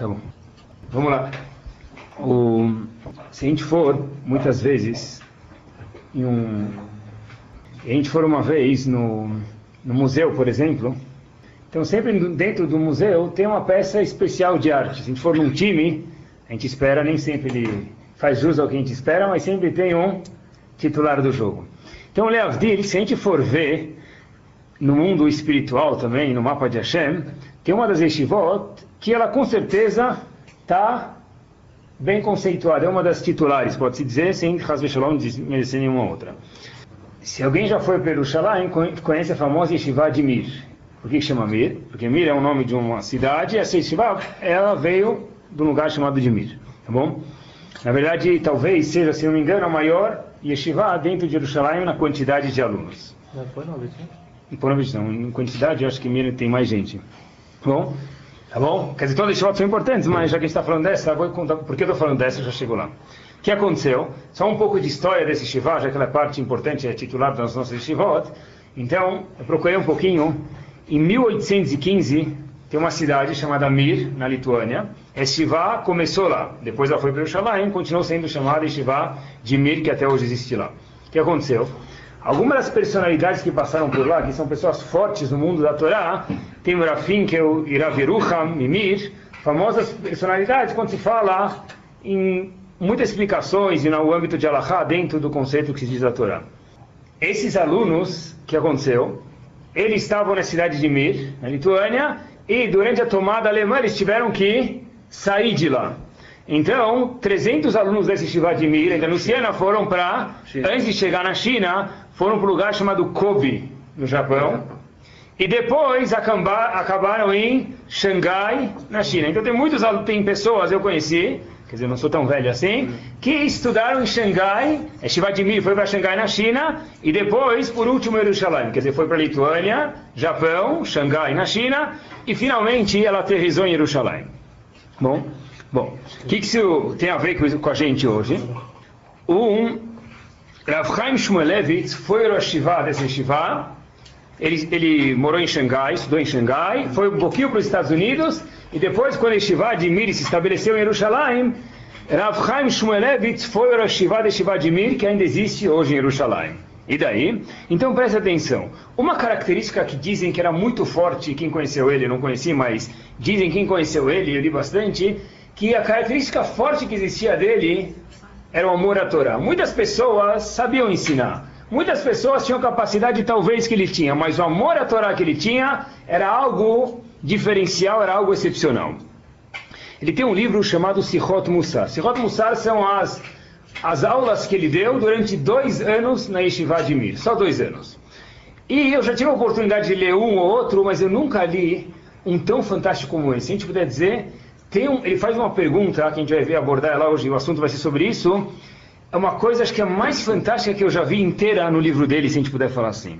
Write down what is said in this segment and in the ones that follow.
Tá bom. Vamos lá. O, se a gente for, muitas vezes, em um, a gente for uma vez no, no museu, por exemplo, então sempre dentro do museu tem uma peça especial de arte. Se a gente for num time, a gente espera, nem sempre ele faz jus ao que a gente espera, mas sempre tem um titular do jogo. Então, Leavdil, se a gente for ver no mundo espiritual também, no mapa de Hashem, tem uma das yeshivot que ela com certeza está bem conceituada, é uma das titulares, pode-se dizer, sem Hasbe Shalom desmerecer nenhuma outra. Se alguém já foi para Jerusalém, conhece a famosa Yeshiva de Mir. Por que chama Mir? Porque Mir é o nome de uma cidade e essa Yeshiva, ela veio de um lugar chamado de Mir, tá bom? Na verdade, talvez seja, se não me engano, a maior Yeshiva dentro de Jerusalém na quantidade de alunos. Não foi Novitz, Não foi Novitz, não. Em quantidade, eu acho que Mir tem mais gente. Bom? Tá bom? Quer dizer, todas as Yeshivot são importantes, mas já que a gente está falando dessa, vou contar por que eu estou falando dessa, já chegou lá. O que aconteceu? Só um pouco de história desse Shiva, já que ela é parte importante, é titular das nossas Shivot. Então, eu procurei um pouquinho. Em 1815, tem uma cidade chamada Mir, na Lituânia. Esse Shiva começou lá. Depois ela foi para Yerushalayim, continuou sendo chamada Shiva de Mir, que até hoje existe lá. O que aconteceu? Algumas das personalidades que passaram por lá, que são pessoas fortes no mundo da Torá, tem o Rafim, que é o Iraveruha Mimir, famosas personalidades quando se fala em muitas explicações e no âmbito de Allahá dentro do conceito que se diz da Torá. Esses alunos, que aconteceu? Eles estavam na cidade de Mir, na Lituânia, e durante a tomada alemã eles tiveram que sair de lá. Então, 300 alunos desse Shiva de Mir, ainda no Siena, foram para, antes de chegar na China, foram para um lugar chamado Kobe, no Japão. E depois acabaram em Xangai, na China. Então tem muitos tem pessoas, eu conheci, quer dizer, não sou tão velho assim, que estudaram em Xangai, é Shivadimir foi para Xangai na China, e depois, por último, Jerusalém, quer dizer, foi para Lituânia, Japão, Xangai na China, e finalmente ela aterrizou em Jerusalém. Bom, bom, o que, que isso tem a ver com a gente hoje? Um Rav Chaim Shmulevitz foi o Shiva desse Shiva. Ele, ele morou em Xangai, estudou em Xangai, foi um pouquinho para os Estados Unidos e depois, quando o Shiva de Mir se estabeleceu em Jerusalém, Rav Chaim Shmulevitz foi o Shiva de Shiva de Mir, que ainda existe hoje em Jerusalém. E daí? Então preste atenção. Uma característica que dizem que era muito forte, quem conheceu ele, não conheci, mas dizem quem conheceu ele, eu li bastante, que a característica forte que existia dele era o amor à Torá. Muitas pessoas sabiam ensinar. Muitas pessoas tinham capacidade talvez que ele tinha, mas o amor à Torá que ele tinha era algo diferencial, era algo excepcional. Ele tem um livro chamado Sichot Mussar. Sichot Mussar são as, as aulas que ele deu durante dois anos na Yeshiva de Mir. Só dois anos. E eu já tive a oportunidade de ler um ou outro, mas eu nunca li um tão fantástico como esse. Se a gente puder dizer, um, ele faz uma pergunta que a gente vai ver abordar lá hoje, o assunto vai ser sobre isso. É uma coisa, acho que é mais fantástica que eu já vi inteira no livro dele, se a gente puder falar assim.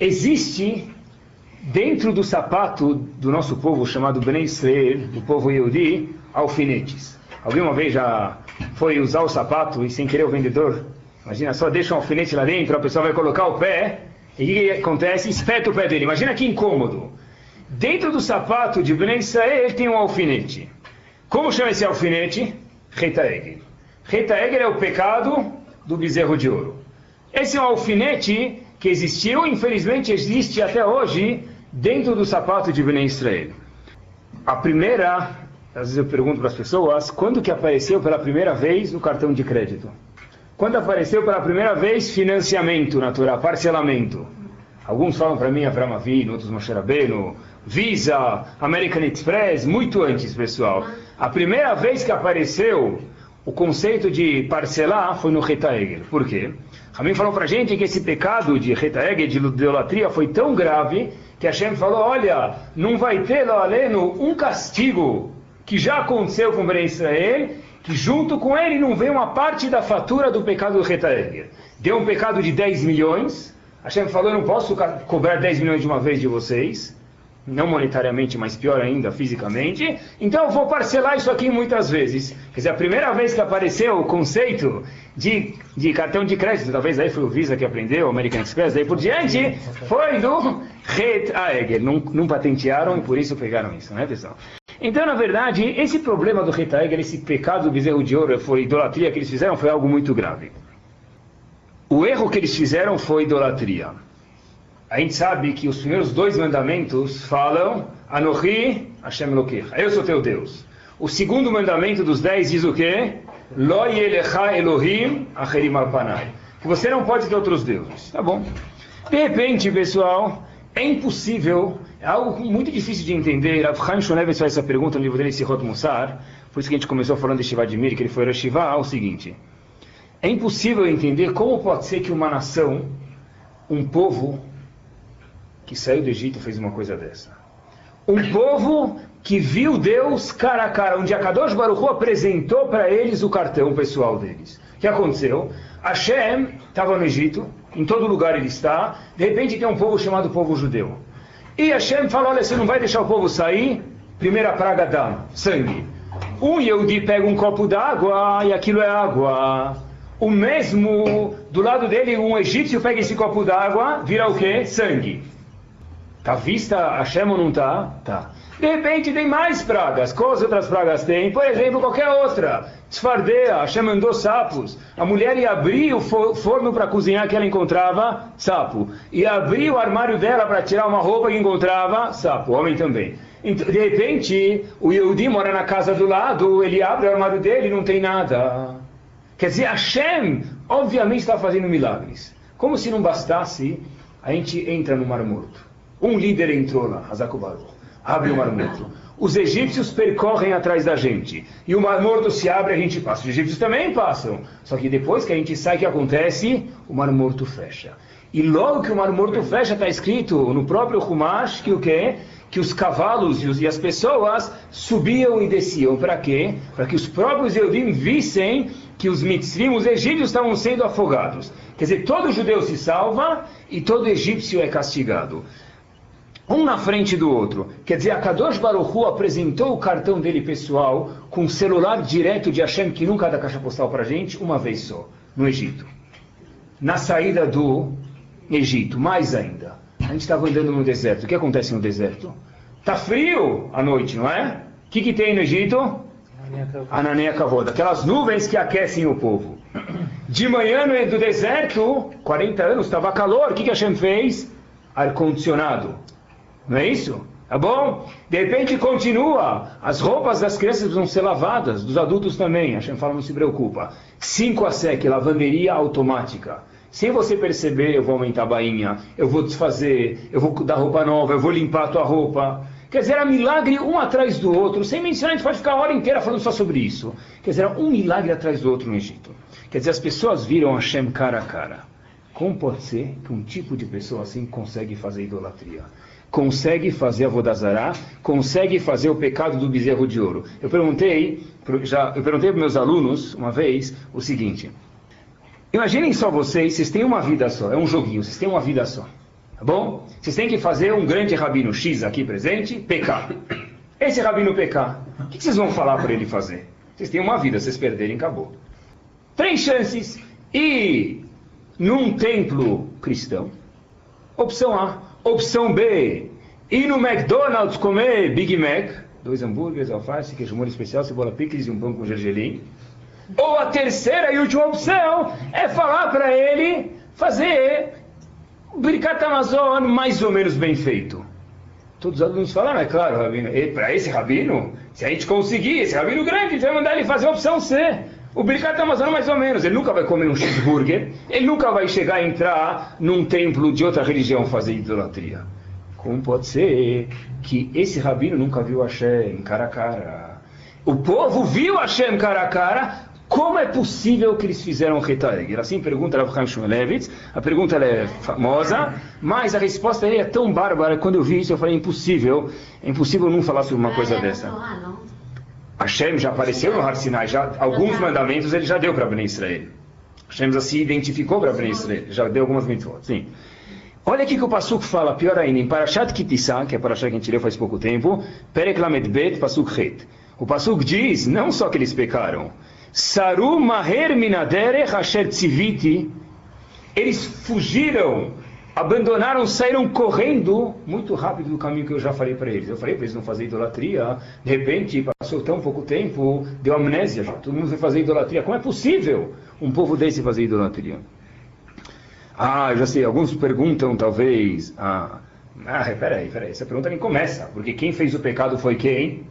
Existe dentro do sapato do nosso povo chamado Bnei Israel, do povo Yehudi, alfinetes. Alguém uma vez já foi usar o sapato e sem querer o vendedor, imagina só, deixa um alfinete lá dentro, a pessoa vai colocar o pé, e o que acontece? Espeta o pé dele. Imagina que incômodo. Dentro do sapato de Bnei Israel tem um alfinete. Como chama esse alfinete? Retaegel. Retaegel é o pecado do bezerro de ouro. Esse é um alfinete que existiu, infelizmente existe até hoje, dentro do sapato de Bnei Israel. A primeira, às vezes eu pergunto para as pessoas, quando que apareceu pela primeira vez o cartão de crédito? Quando apareceu pela primeira vez financiamento natural, parcelamento? Alguns falam para mim Avram Avinu, outros Moshe Rabbeinu, Visa, American Express, muito antes, pessoal. A primeira vez que apareceu o conceito de parcelar foi no Reta Egel. Por quê? Ramin falou para a gente que esse pecado de Reta Egel, de idolatria, foi tão grave que Hashem falou, olha, não vai ter lá aleno um castigo que já aconteceu com Ben Israel, que junto com ele não vem uma parte da fatura do pecado do Reta Egel. Deu um pecado de 10 milhões, Hashem falou, eu não posso cobrar 10 milhões de uma vez de vocês, não monetariamente, mas pior ainda, fisicamente. Então eu vou parcelar isso aqui muitas vezes. Quer dizer, a primeira vez que apareceu o conceito de, de cartão de crédito, talvez aí foi o Visa que aprendeu, o American Express, daí por diante, foi do Red Aegel. Não, não patentearam e por isso pegaram isso, né pessoal? Então, na verdade, esse problema do Retaeger, esse pecado do bezerro de ouro, foi idolatria que eles fizeram, foi algo muito grave. O erro que eles fizeram foi idolatria. A gente sabe que os primeiros dois mandamentos falam Anohi Hashem Elokecha, eu sou teu Deus. O segundo mandamento dos dez diz o quê? Lo yelecha Elohim acherim alpanai. Que você não pode ter outros deuses. Tá bom. De repente, pessoal, é impossível, é algo muito difícil de entender. Rav Chaim Shonevitz faz essa pergunta no livro dele, Sihot Mussar, por isso que a gente começou falando de Shivadimir, que ele foi a Shiva, é o seguinte. É impossível entender como pode ser que uma nação, um povo que saiu do Egito fez uma coisa dessa. Um povo que viu Deus cara a cara, onde a Kadosh Baruch Hu apresentou para eles o cartão pessoal deles. O que aconteceu? Hashem estava no Egito, em todo lugar ele está, de repente tem um povo chamado povo judeu. E Hashem fala, olha, você não vai deixar o povo sair? Primeira praga dá, sangue. Um Yehudi pega um copo d'água e aquilo é água. O mesmo, do lado dele, um egípcio pega esse copo d'água, vira o quê? Sangue. Tá vista Hashem ou não tá? Tá. De repente tem mais pragas. Quais outras pragas tem? Por exemplo, qualquer outra. Desfardeia, Hashem mandou sapos. A mulher ia abrir o forno para cozinhar que ela encontrava sapo. Ia abrir o armário dela para tirar uma roupa que encontrava sapo. O homem também. De repente, o Yehudi mora na casa do lado, ele abre o armário dele e não tem nada. Quer dizer, Hashem, obviamente, está fazendo milagres. Como se não bastasse, a gente entra no Mar Morto. Um líder entrou lá, Hazakubaru abre o Mar Morto. Os egípcios percorrem atrás da gente. E o Mar Morto se abre a gente passa. Os egípcios também passam. Só que depois que a gente sai, o que acontece? O Mar Morto fecha. E logo que o Mar Morto fecha, está escrito no próprio Humash que o quê? Que os cavalos os, e as pessoas subiam e desciam. Para quê? Para que os próprios Eudim vissem que os mitzvim, os egípcios, estavam sendo afogados. Quer dizer, todo judeu se salva e todo egípcio é castigado um na frente do outro. Quer dizer, a Kadosh Baruch Hu apresentou o cartão dele pessoal com um celular direto de Hashem, que nunca dá caixa postal para gente, uma vez só, no Egito. Na saída do Egito, mais ainda. A gente estava andando no deserto. O que acontece no deserto? Tá frio à noite, não é? O que, que tem no Egito? Ananeia Kavod. Aquelas nuvens que aquecem o povo. De manhã no do deserto, 40 anos, estava calor. O que, que Hashem fez? Ar-condicionado. Não é isso? Tá bom? De repente continua. As roupas das crianças vão ser lavadas, dos adultos também. A gente fala, não se preocupa. 5 a sec, lavanderia automática. Sem você perceber, eu vou aumentar a bainha, eu vou desfazer, eu vou dar roupa nova, eu vou limpar a tua roupa. Quer dizer, era milagre um atrás do outro. Sem mencionar, a gente pode ficar a hora inteira falando só sobre isso. Quer dizer, um milagre atrás do outro no Egito. Quer dizer, as pessoas viram Hashem cara a cara. Como pode ser que um tipo de pessoa assim consegue fazer idolatria? Consegue fazer a Vodazará, consegue fazer o pecado do bezerro de ouro. Eu perguntei, já, eu perguntei para meus alunos uma vez o seguinte: imaginem só vocês, vocês têm uma vida só, é um joguinho, vocês têm uma vida só, tá bom? Vocês têm que fazer um grande rabino X aqui presente, pecar. Esse rabino pecar, o que vocês vão falar para ele fazer? Vocês têm uma vida, vocês perderem, acabou. Três chances. E num templo cristão. Opção A, Opção B, ir no McDonald's comer Big Mac, dois hambúrgueres, alface, queijo molho especial, cebola picles e um pão com gergelim. Ou a terceira e última opção é falar para ele fazer Birkat Amazon mais ou menos bem feito. Todos os alunos falaram, é claro, Rabino, para esse Rabino, se a gente conseguir, esse Rabino grande, a gente vai mandar ele fazer a opção C. O Birkat Amazon mais ou menos, ele nunca vai comer um cheeseburger, ele nunca vai chegar a entrar num templo de outra religião fazer idolatria. Como pode ser que esse rabino nunca viu Hashem cara a cara? O povo viu Hashem cara a cara, como é possível que eles fizeram Retaegel? Assim pergunta Rav Chaim Shmulevitz, a pergunta é famosa, mas a resposta é tão bárbara, quando eu vi isso eu falei, impossível, é impossível não falar sobre uma coisa dessa. Hashem já apareceu no Har Sinai, já, alguns mandamentos ele já deu para Ben Israel. Hashem já se identificou para Ben Israel, já deu algumas mitzvot, sim. Olha aqui que o Pasuk fala, pior ainda, em Parashat Kitissa, que é a Parashat que a gente leu faz pouco tempo, Perek Lamed Bet, Pasuk Het. O Pasuk diz, não só que eles pecaram, Saru Maher Minaderech Asher Tziviti, eles fugiram abandonaram, saíram correndo muito rápido do caminho que eu já falei para eles. Eu falei para eles não fazer idolatria. De repente, passou tão pouco tempo, deu amnésia já. Todo mundo foi fazer idolatria. Como é possível um povo desse fazer idolatria? Ah, já sei. Alguns perguntam, talvez. Ah, ah peraí, peraí. Essa pergunta nem começa. Porque quem fez o pecado foi quem?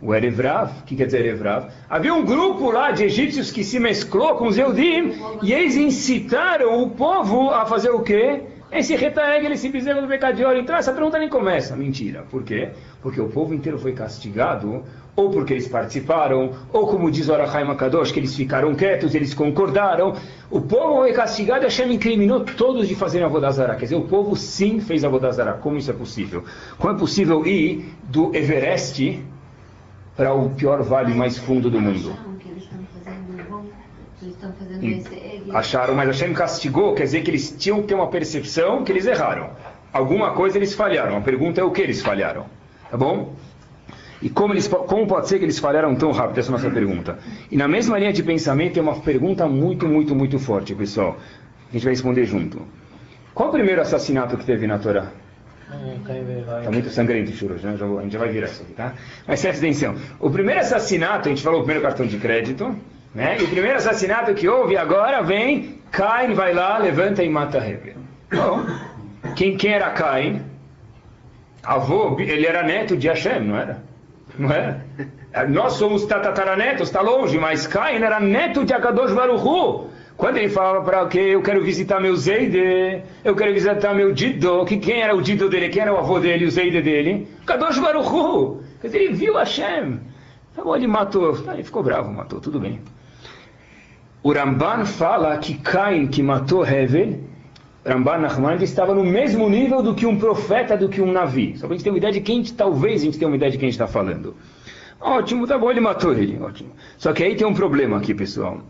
O Erevrav, o que quer dizer Erevrav? Havia um grupo lá de egípcios que se mesclou com os Eudim e eles incitaram o povo a fazer o quê? Esse retaeg, ele se bezerro do ouro. Então essa pergunta nem começa. Mentira. Por quê? Porque o povo inteiro foi castigado, ou porque eles participaram, ou como diz o Arachai Makadosh, que eles ficaram quietos, eles concordaram. O povo foi castigado e Hashem incriminou todos de fazerem a Vodazara. Quer dizer, o povo sim fez a Vodazara. Como isso é possível? Como é possível ir do Everest para o pior vale mais fundo do mundo. Acharam, mas Hashem castigou, quer dizer que eles tinham que ter uma percepção que eles erraram. Alguma coisa eles falharam. A pergunta é o que eles falharam. Tá bom? E como, eles, como pode ser que eles falharam tão rápido? Essa é a nossa pergunta. E na mesma linha de pensamento tem uma pergunta muito, muito, muito forte, pessoal. A gente vai responder junto. Qual o primeiro assassinato que teve na Torá? Está muito sangrento churro, né? a gente já vai virar isso aqui, tá? Mas presta atenção. O primeiro assassinato, a gente falou o primeiro cartão de crédito, né? E o primeiro assassinato que houve agora vem, Cain vai lá, levanta e mata Heber. Bom, quem, quem era Cain? Avô, ele era neto de Hashem, não era? Não era? Nós somos tataranetos, está longe, mas Cain era neto de Akadosh Baruchu. Quando ele falava para que eu quero visitar meu Zeide, eu quero visitar meu Dido, que quem era o Dido dele, quem era o avô dele, o Zeide dele? Kadosh Baruchu. Quer dizer, ele viu Hashem. Tá bom, ele matou. Ele ficou bravo, matou, tudo bem. O Ramban fala que Cain, que matou Hevel, Ramban Nachman, estava no mesmo nível do que um profeta, do que um navi. Só para a gente ter uma ideia de quem, talvez a gente tenha uma ideia de quem está falando. Ótimo, tá bom, ele matou ele, ótimo. Só que aí tem um problema aqui, pessoal.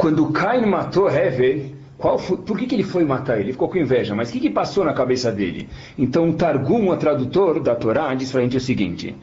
Quando Cain matou Hevel, foi, por que, que ele foi matar ele? Ficou com inveja, mas o que, que passou na cabeça dele? Então, o Targum, o tradutor da Torá, diz para a gente o seguinte: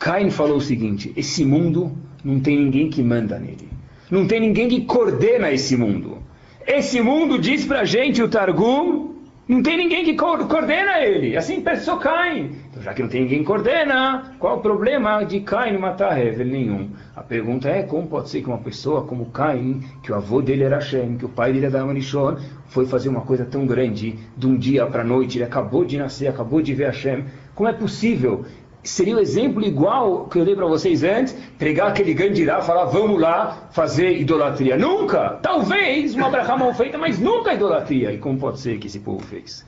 Cain falou o seguinte: esse mundo não tem ninguém que manda nele, não tem ninguém que coordena esse mundo. Esse mundo diz para a gente, o Targum, não tem ninguém que coordena ele. Assim pensou Cain. Já que não tem ninguém que coordena, qual o problema de Cain matar Hevel? Nenhum. A pergunta é como pode ser que uma pessoa como Cain, que o avô dele era Hashem, que o pai dele era Manishon, foi fazer uma coisa tão grande de um dia para a noite, ele acabou de nascer, acabou de ver Hashem. Como é possível? seria o exemplo igual que eu dei para vocês antes, pregar aquele gandirá, falar vamos lá fazer idolatria. Nunca! Talvez uma brachá mal feita, mas nunca idolatria. E como pode ser que esse povo fez?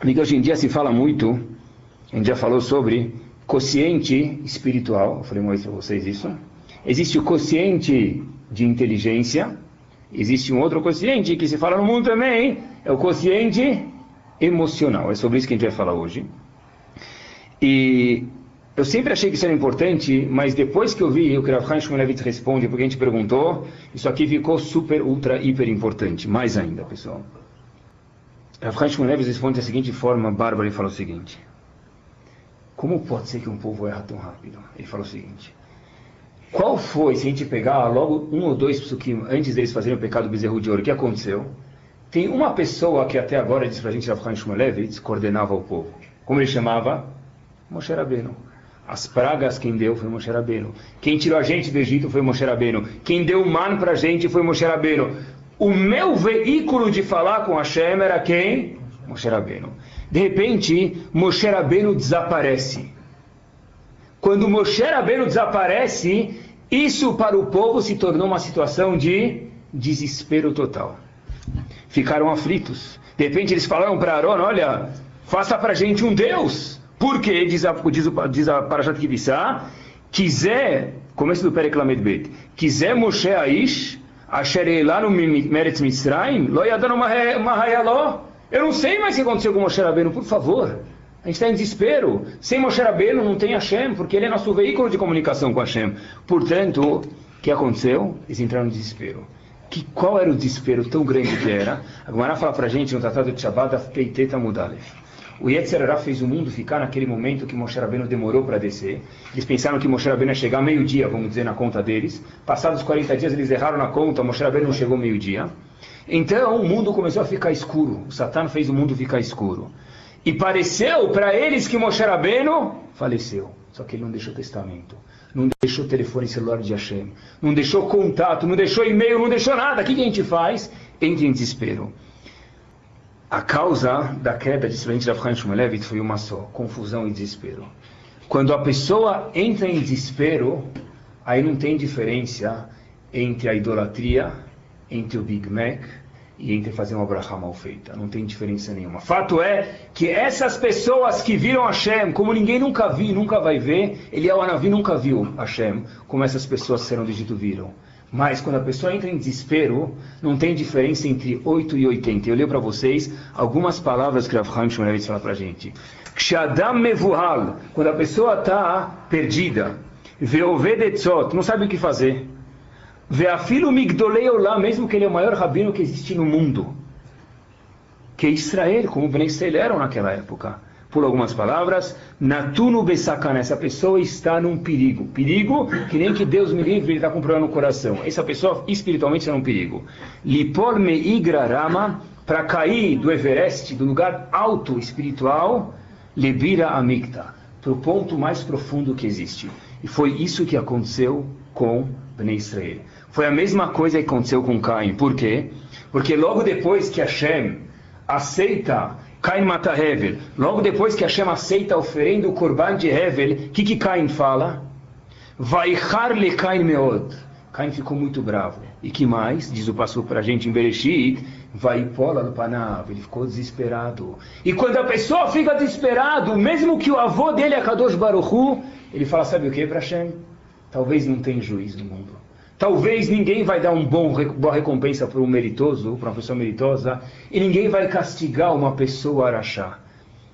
Amigo, hoje em dia se fala muito, a gente já falou sobre quociente espiritual, eu falei vez para vocês isso. Existe o quociente de inteligência, existe um outro quociente que se fala no mundo também, é o quociente emocional. É sobre isso que a gente vai falar hoje. E eu sempre achei que isso era importante, mas depois que eu vi o que Rav Chaim responde, porque a gente perguntou, isso aqui ficou super, ultra, hiper importante. Mais ainda, pessoal. Rav Chaim responde da seguinte forma, Bárbara, ele fala o seguinte. Como pode ser que um povo erra tão rápido? Ele fala o seguinte. Qual foi, se a gente pegar logo um ou dois psukim antes deles fazerem o pecado do bezerro de ouro, o que aconteceu? Tem uma pessoa que até agora diz pra gente, Rav Chaim Shmulevitz, coordenava o povo. Como ele chamava? Moshe Rabbeinu. As pragas quem deu foi Moshe Rabbeinu. Quem tirou a gente do Egito foi Moshe Rabbeinu. Quem deu o man para a gente foi Moshe Rabbeinu. O meu veículo de falar com Hashem era quem? Moshe Rabbeinu. De repente, Moshe Rabbeinu desaparece. Quando Moshe Rabbeinu desaparece, isso para o povo se tornou uma situação de desespero total. Ficaram aflitos. De repente eles falaram para Aaron, olha, faça para a gente um Deus. Porque, diz a, diz, diz a Parashat quiser, começo do Periklamed Bet, quiser Moshe Aish, Asher no Meretz Mitzrayim, lo yadano mahayaló. Eu não sei mais o que aconteceu com Moshe Rabbeinu, por favor. A gente está em desespero. Sem Moshe Rabbeinu não tem Hashem, porque ele é nosso veículo de comunicação com Hashem. Portanto, o que aconteceu? Eles entraram em desespero. Que, qual era o desespero tão grande que era? A Gemara fala para a gente no Tratado de Shabbat, Peiteta Mudalef. O Yetzirará fez o mundo ficar naquele momento que Moshe Rabbeinu demorou para descer. Eles pensaram que Moshe Rabbeinu ia chegar meio-dia, vamos dizer, na conta deles. Passados 40 dias eles erraram na conta, Moshe Rabbeinu não chegou meio-dia. Então o mundo começou a ficar escuro. O Satã fez o mundo ficar escuro. E pareceu para eles que Moshe Rabbeinu faleceu. Só que ele não deixou testamento. Não deixou telefone celular de Hashem. Não deixou contato, não deixou e-mail, não deixou nada. O que a gente faz? Entra em desespero. A causa da queda de Sivente da Chaim Shmulevit foi uma só: confusão e desespero. Quando a pessoa entra em desespero, aí não tem diferença entre a idolatria, entre o Big Mac e entre fazer uma brachá mal feita. Não tem diferença nenhuma. Fato é que essas pessoas que viram Hashem, como ninguém nunca viu, nunca vai ver, Eliel Anavi nunca viu Hashem, como essas pessoas serão do Egito viram. Mas quando a pessoa entra em desespero, não tem diferença entre 8 e 80. Eu leio para vocês algumas palavras que Rav Chaim Shmulevitz fala para a gente. Mevuhal, quando a pessoa está perdida, não sabe o que fazer. Veafilo migdolei lá, mesmo que ele é o maior rabino que existe no mundo. Que Israel, como Ben Israel eram naquela época por algumas palavras, Natuno Besakana, essa pessoa está num perigo. Perigo que nem que Deus me livre, ele está com problema no coração. Essa pessoa espiritualmente está num perigo. Lipol me igra rama, para cair do Everest, do lugar alto espiritual, lebira amicta, para o ponto mais profundo que existe. E foi isso que aconteceu com Bnei Israel. Foi a mesma coisa que aconteceu com Caim. Por quê? Porque logo depois que Hashem aceita Caim mata Hevel. Logo depois que Hashem aceita a oferenda o Corban de Hevel, o que, que Caim fala? Vai le Caim meod. Caim ficou muito bravo. E que mais? Diz o pastor para a gente em Bereshit. Vai pola no Panav. Ele ficou desesperado. E quando a pessoa fica desesperado, mesmo que o avô dele é Kadosh Baruchu, ele fala, sabe o que para Hashem? Talvez não tenha juiz no mundo. Talvez ninguém vai dar uma boa recompensa para um meritoso, para uma pessoa meritosa, e ninguém vai castigar uma pessoa araxá.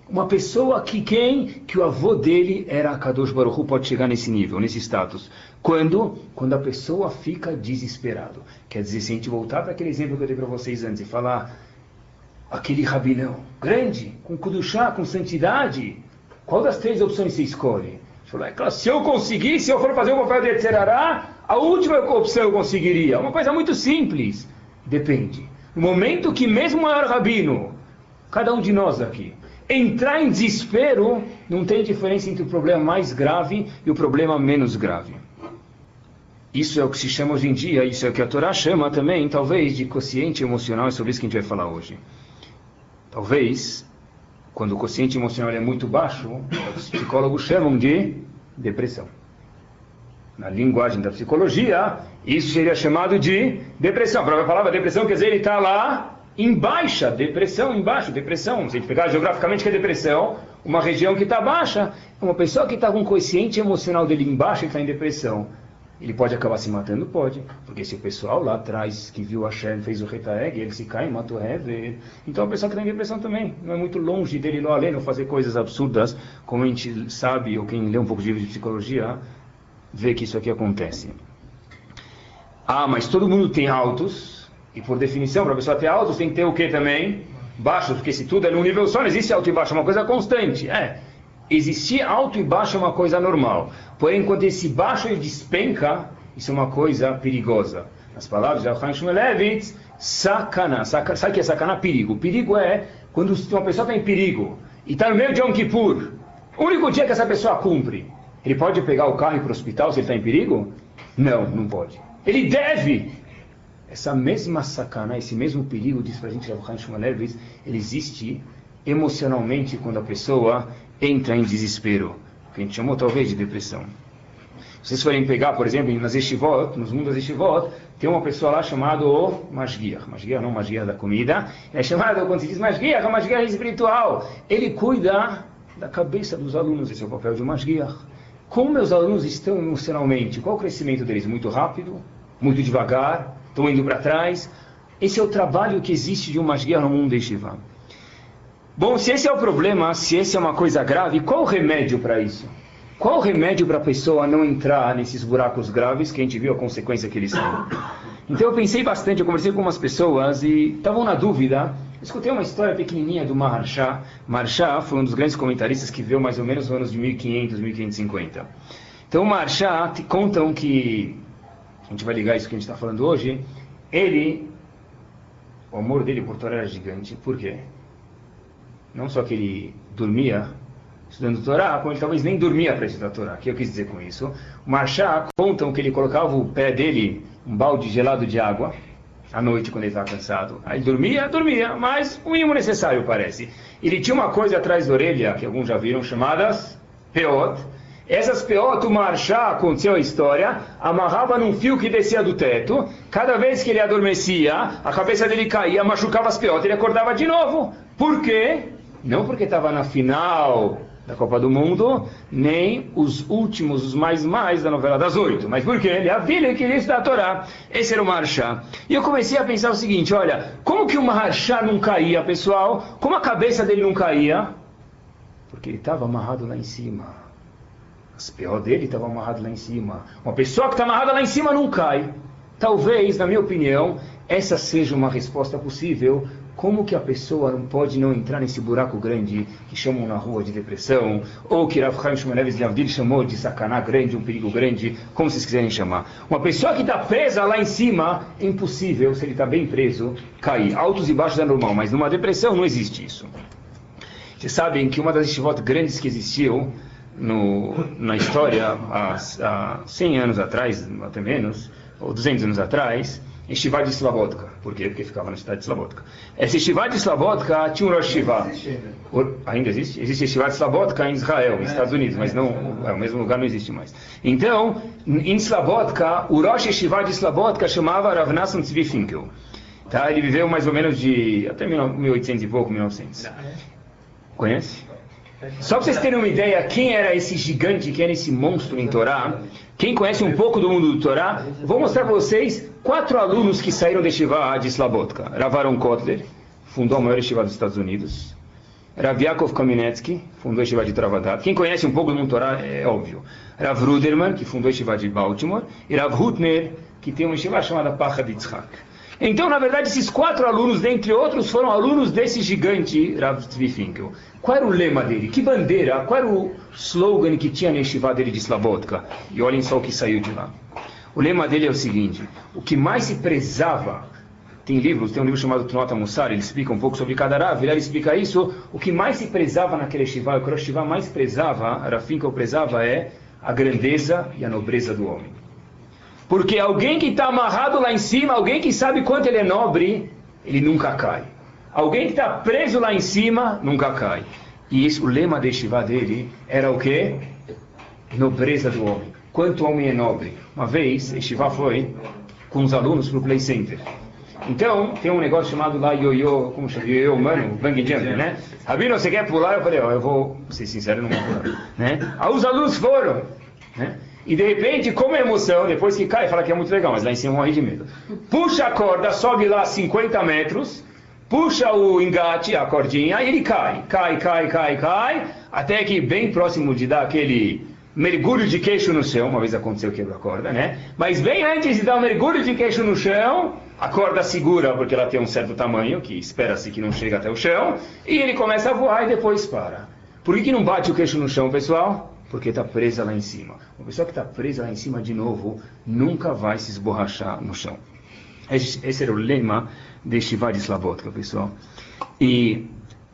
Uma pessoa que quem? Que o avô dele era Kadosh Baruch Hu, pode chegar nesse nível, nesse status. Quando? Quando a pessoa fica desesperado. Quer dizer, se a gente voltar para aquele exemplo que eu dei para vocês antes e falar aquele rabinão grande, com kudushá, com santidade, qual das três opções você escolhe? Falou, é se eu conseguir, se eu for fazer o papel de Etzerará, a última opção eu conseguiria. Uma coisa muito simples. Depende. No momento que mesmo o maior rabino, cada um de nós aqui, entrar em desespero, não tem diferença entre o problema mais grave e o problema menos grave. Isso é o que se chama hoje em dia, isso é o que a Torá chama também, talvez, de consciente emocional, é sobre isso que a gente vai falar hoje. Talvez, quando o consciente emocional é muito baixo, os psicólogos chamam de depressão na linguagem da psicologia, isso seria chamado de depressão. A própria palavra depressão quer dizer ele está lá em baixa, depressão, embaixo, depressão. Se a gente pegar geograficamente que é depressão, uma região que está baixa, uma pessoa que está com o consciente emocional dele embaixo e está em depressão, ele pode acabar se matando? Pode. Porque se o pessoal lá atrás que viu a Shem fez o Retaeg, ele se cai e matou Hever. Então a pessoa que está em depressão também. Não é muito longe dele lá além, não fazer coisas absurdas, como a gente sabe, ou quem lê um pouco de livro de psicologia, vê que isso aqui acontece. Ah, mas todo mundo tem altos, e por definição, para a pessoa ter altos, tem que ter o que também? Baixos, porque se tudo é num nível só, não existe alto e baixo, é uma coisa constante. É, existir alto e baixo é uma coisa normal. Porém, quando esse baixo despenca, isso é uma coisa perigosa. Nas palavras de Al-Khan Shmulevitz, sacana. Saca, sabe o que é sacana? Perigo. Perigo é quando uma pessoa está em perigo e está no meio de Yom Kippur. O único dia que essa pessoa cumpre ele pode pegar o carro e ir para o hospital se ele está em perigo? Não, não pode. Ele deve! Essa mesma sacana, esse mesmo perigo, diz para a gente Rav Shmuelevis, ele existe emocionalmente quando a pessoa entra em desespero, que a gente chamou talvez de depressão. Se vocês forem pegar, por exemplo, nas estivot, nos mundos estivot, tem uma pessoa lá chamada o Masgiach. Masgiach não Masgiach da comida. É chamado, quando se diz Masgiach, é Masgiach espiritual. Ele cuida da cabeça dos alunos, esse é o papel de Masgiach. Como meus alunos estão emocionalmente? Qual o crescimento deles? Muito rápido? Muito devagar? Estão indo para trás? Esse é o trabalho que existe de uma guia no mundo Shiva. Bom, se esse é o problema, se esse é uma coisa grave, qual o remédio para isso? Qual o remédio para a pessoa não entrar nesses buracos graves que a gente viu a consequência que eles têm? Então eu pensei bastante, eu conversei com umas pessoas e estavam na dúvida Escutei uma história pequenininha do Maharsha. Maharsha foi um dos grandes comentaristas que veio mais ou menos nos anos de 1500, 1550. Então, o Maharsha contam que, a gente vai ligar isso que a gente está falando hoje, ele o amor dele por Torá era gigante. Por quê? Não só que ele dormia estudando Torá, como ele talvez nem dormia para estudar Torá. O que eu quis dizer com isso? O Marchá contam que ele colocava o pé dele, um balde gelado de água, à noite quando ele estava cansado. Aí dormia, dormia, mas o mínimo necessário parece. Ele tinha uma coisa atrás da orelha, que alguns já viram, chamadas peot. Essas peot, o Marchá, aconteceu a história, amarrava num fio que descia do teto. Cada vez que ele adormecia, a cabeça dele caía, machucava as peot, ele acordava de novo. Por quê? Não porque estava na final da Copa do Mundo, nem os últimos, os mais mais da novela das oito. Mas por quê? Ele havia queria estudar a Torá. Esse era o Marchá. E eu comecei a pensar o seguinte, olha, como que o Marchá não caía, pessoal? Como a cabeça dele não caía? Porque ele estava amarrado lá em cima. As pior dele estavam amarrado lá em cima. Uma pessoa que está amarrada lá em cima não cai. Talvez, na minha opinião, essa seja uma resposta possível como que a pessoa não pode não entrar nesse buraco grande que chamam na rua de depressão, ou que Rav Chaim Shmoneves Leavdil chamou de sacaná grande, um perigo grande, como vocês quiserem chamar. Uma pessoa que está presa lá em cima, é impossível, se ele está bem preso, cair. Altos e baixos é normal, mas numa depressão não existe isso. Vocês sabem que uma das estivot grandes que existiu no, na história, há, há 100 anos atrás, até menos, ou 200 anos atrás, Estivá de Slavotka. Por quê? Porque ficava na cidade de Slavotka. Essa Estivá de Slavotka tinha um Rosh Shiva. Ainda existe? Existe Estivá de Slavotka em Israel, nos Estados Unidos, mas não, é, o mesmo lugar não existe mais. Então, em Slavotka, o Rosh Estivá de Slavotka chamava Rav Nassim Tzvi Finkel. Tá? Ele viveu mais ou menos de até 1800 e pouco, 1900. Conhece? Só para vocês terem uma ideia, quem era esse gigante, quem era esse monstro em Torá, quem conhece um pouco do mundo do Torá, vou mostrar para vocês quatro alunos que saíram de Shiva de Slabotka. Ravaron Kotler, fundou a maior Shiva dos Estados Unidos. Rav Yaakov Kamenetsky, fundou a Shiva de Travadat. Quem conhece um pouco do mundo do Torá, é óbvio. Rav Ruderman, que fundou a Shiva de Baltimore. E Rav Hutner, que tem uma Shiva chamada Pacha de Tzchak. Então, na verdade, esses quatro alunos, dentre outros, foram alunos desse gigante Rav Finkel. Qual era o lema dele? Que bandeira? Qual era o slogan que tinha na yeshiva dele de Slavotka? E olhem só o que saiu de lá. O lema dele é o seguinte: o que mais se prezava, tem livros, tem um livro chamado Tnota Mussar, ele explica um pouco sobre cada Rav, ele explica isso, o que mais se prezava naquele yeshiva, o que o yeshiva mais prezava, Rav Finkel prezava é a grandeza e a nobreza do homem. Porque alguém que está amarrado lá em cima, alguém que sabe quanto ele é nobre, ele nunca cai. Alguém que está preso lá em cima, nunca cai. E isso, o lema de Shiva dele era o quê? Nobreza do homem. Quanto homem é nobre. Uma vez, Shiva foi com os alunos para o Play Center. Então, tem um negócio chamado lá yo-yo, como chama? Yo-yo humano, bang jump, né? Rabino, você quer pular? Eu falei, ó, eu vou, ser sincero, não vou pular. Né? Aí os alunos foram, né? E de repente, como emoção, depois que cai, fala que é muito legal, mas lá em cima morre de medo. Puxa a corda, sobe lá 50 metros, puxa o engate, a cordinha, e ele cai. Cai, cai, cai, cai, até que bem próximo de dar aquele mergulho de queixo no chão, uma vez aconteceu quebra a corda, né? Mas bem antes de dar um mergulho de queixo no chão, a corda segura, porque ela tem um certo tamanho, que espera-se que não chegue até o chão, e ele começa a voar e depois para. Por que, que não bate o queixo no chão, pessoal? Porque está presa lá em cima. Uma pessoa que está presa lá em cima de novo nunca vai se esborrachar no chão. Esse era o lema de Shiva de Slavotka, pessoal. E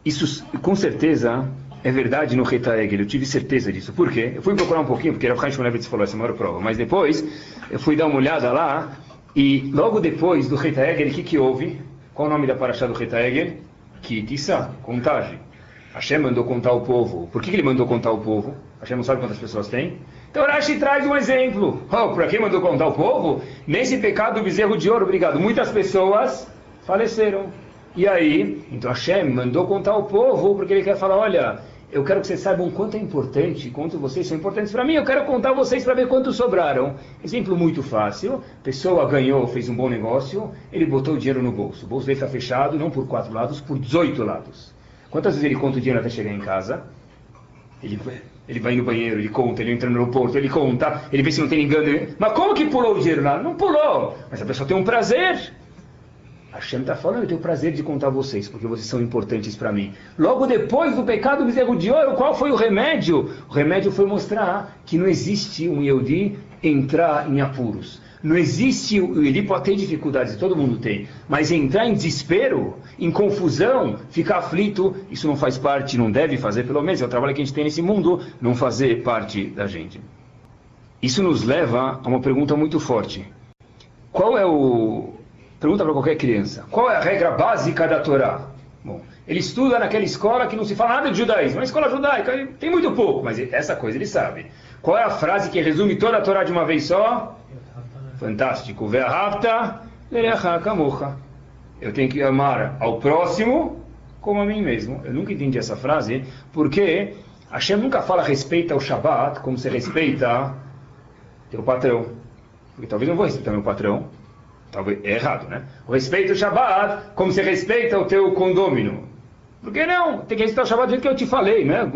isso, com certeza, é verdade no Reta. Eu tive certeza disso. Por quê? Eu fui procurar um pouquinho, porque Rav Chaim Shmulevitz falou essa é maior prova. Mas depois, eu fui dar uma olhada lá, e logo depois do Reta o que, que houve? Qual o nome da paraxá do Reta Egel? Kitissa, contagem. Hashem mandou contar o povo. Por que, que ele mandou contar o povo? Hashem não sabe quantas pessoas tem? Então Rashi traz um exemplo. Oh, para quem mandou contar o povo? Nesse pecado do bezerro de ouro, obrigado, muitas pessoas faleceram. E aí, então Hashem mandou contar o povo, porque ele quer falar, olha, eu quero que vocês saibam quanto é importante, quanto vocês são importantes para mim, eu quero contar vocês para ver quantos sobraram. Exemplo muito fácil, pessoa ganhou, fez um bom negócio, ele botou o dinheiro no bolso. O bolso dele está fechado, não por quatro lados, por 18 lados. Quantas vezes ele conta o dinheiro até chegar em casa? Ele, ele vai no banheiro, ele conta, ele entra no aeroporto, ele conta, ele vê se não tem engano. Mas como que pulou o dinheiro lá? Não pulou. Mas a pessoa tem um prazer. A Hashem está falando, eu tenho prazer de contar vocês, porque vocês são importantes para mim. Logo depois do pecado do bezerro de ouro, qual foi o remédio? O remédio foi mostrar que não existe um Yehudi entrar em apuros. Não existe, ele pode ter dificuldades, todo mundo tem, mas entrar em desespero, em confusão, ficar aflito, isso não faz parte, não deve fazer, pelo menos é o trabalho que a gente tem nesse mundo, não fazer parte da gente. Isso nos leva a uma pergunta muito forte. Qual é o. Pergunta para qualquer criança: qual é a regra básica da Torá? Bom, ele estuda naquela escola que não se fala nada de judaísmo, uma escola judaica, tem muito pouco, mas essa coisa ele sabe. Qual é a frase que resume toda a Torá de uma vez só? Fantástico. Eu tenho que amar ao próximo como a mim mesmo. Eu nunca entendi essa frase, porque Hashem nunca fala respeita o Shabat como se respeita teu patrão. Porque talvez não vou respeitar meu patrão. Talvez é errado, né? O respeito o Shabat como se respeita o teu condômino. Por que não? Tem que respeitar o Shabat do jeito que eu te falei, né?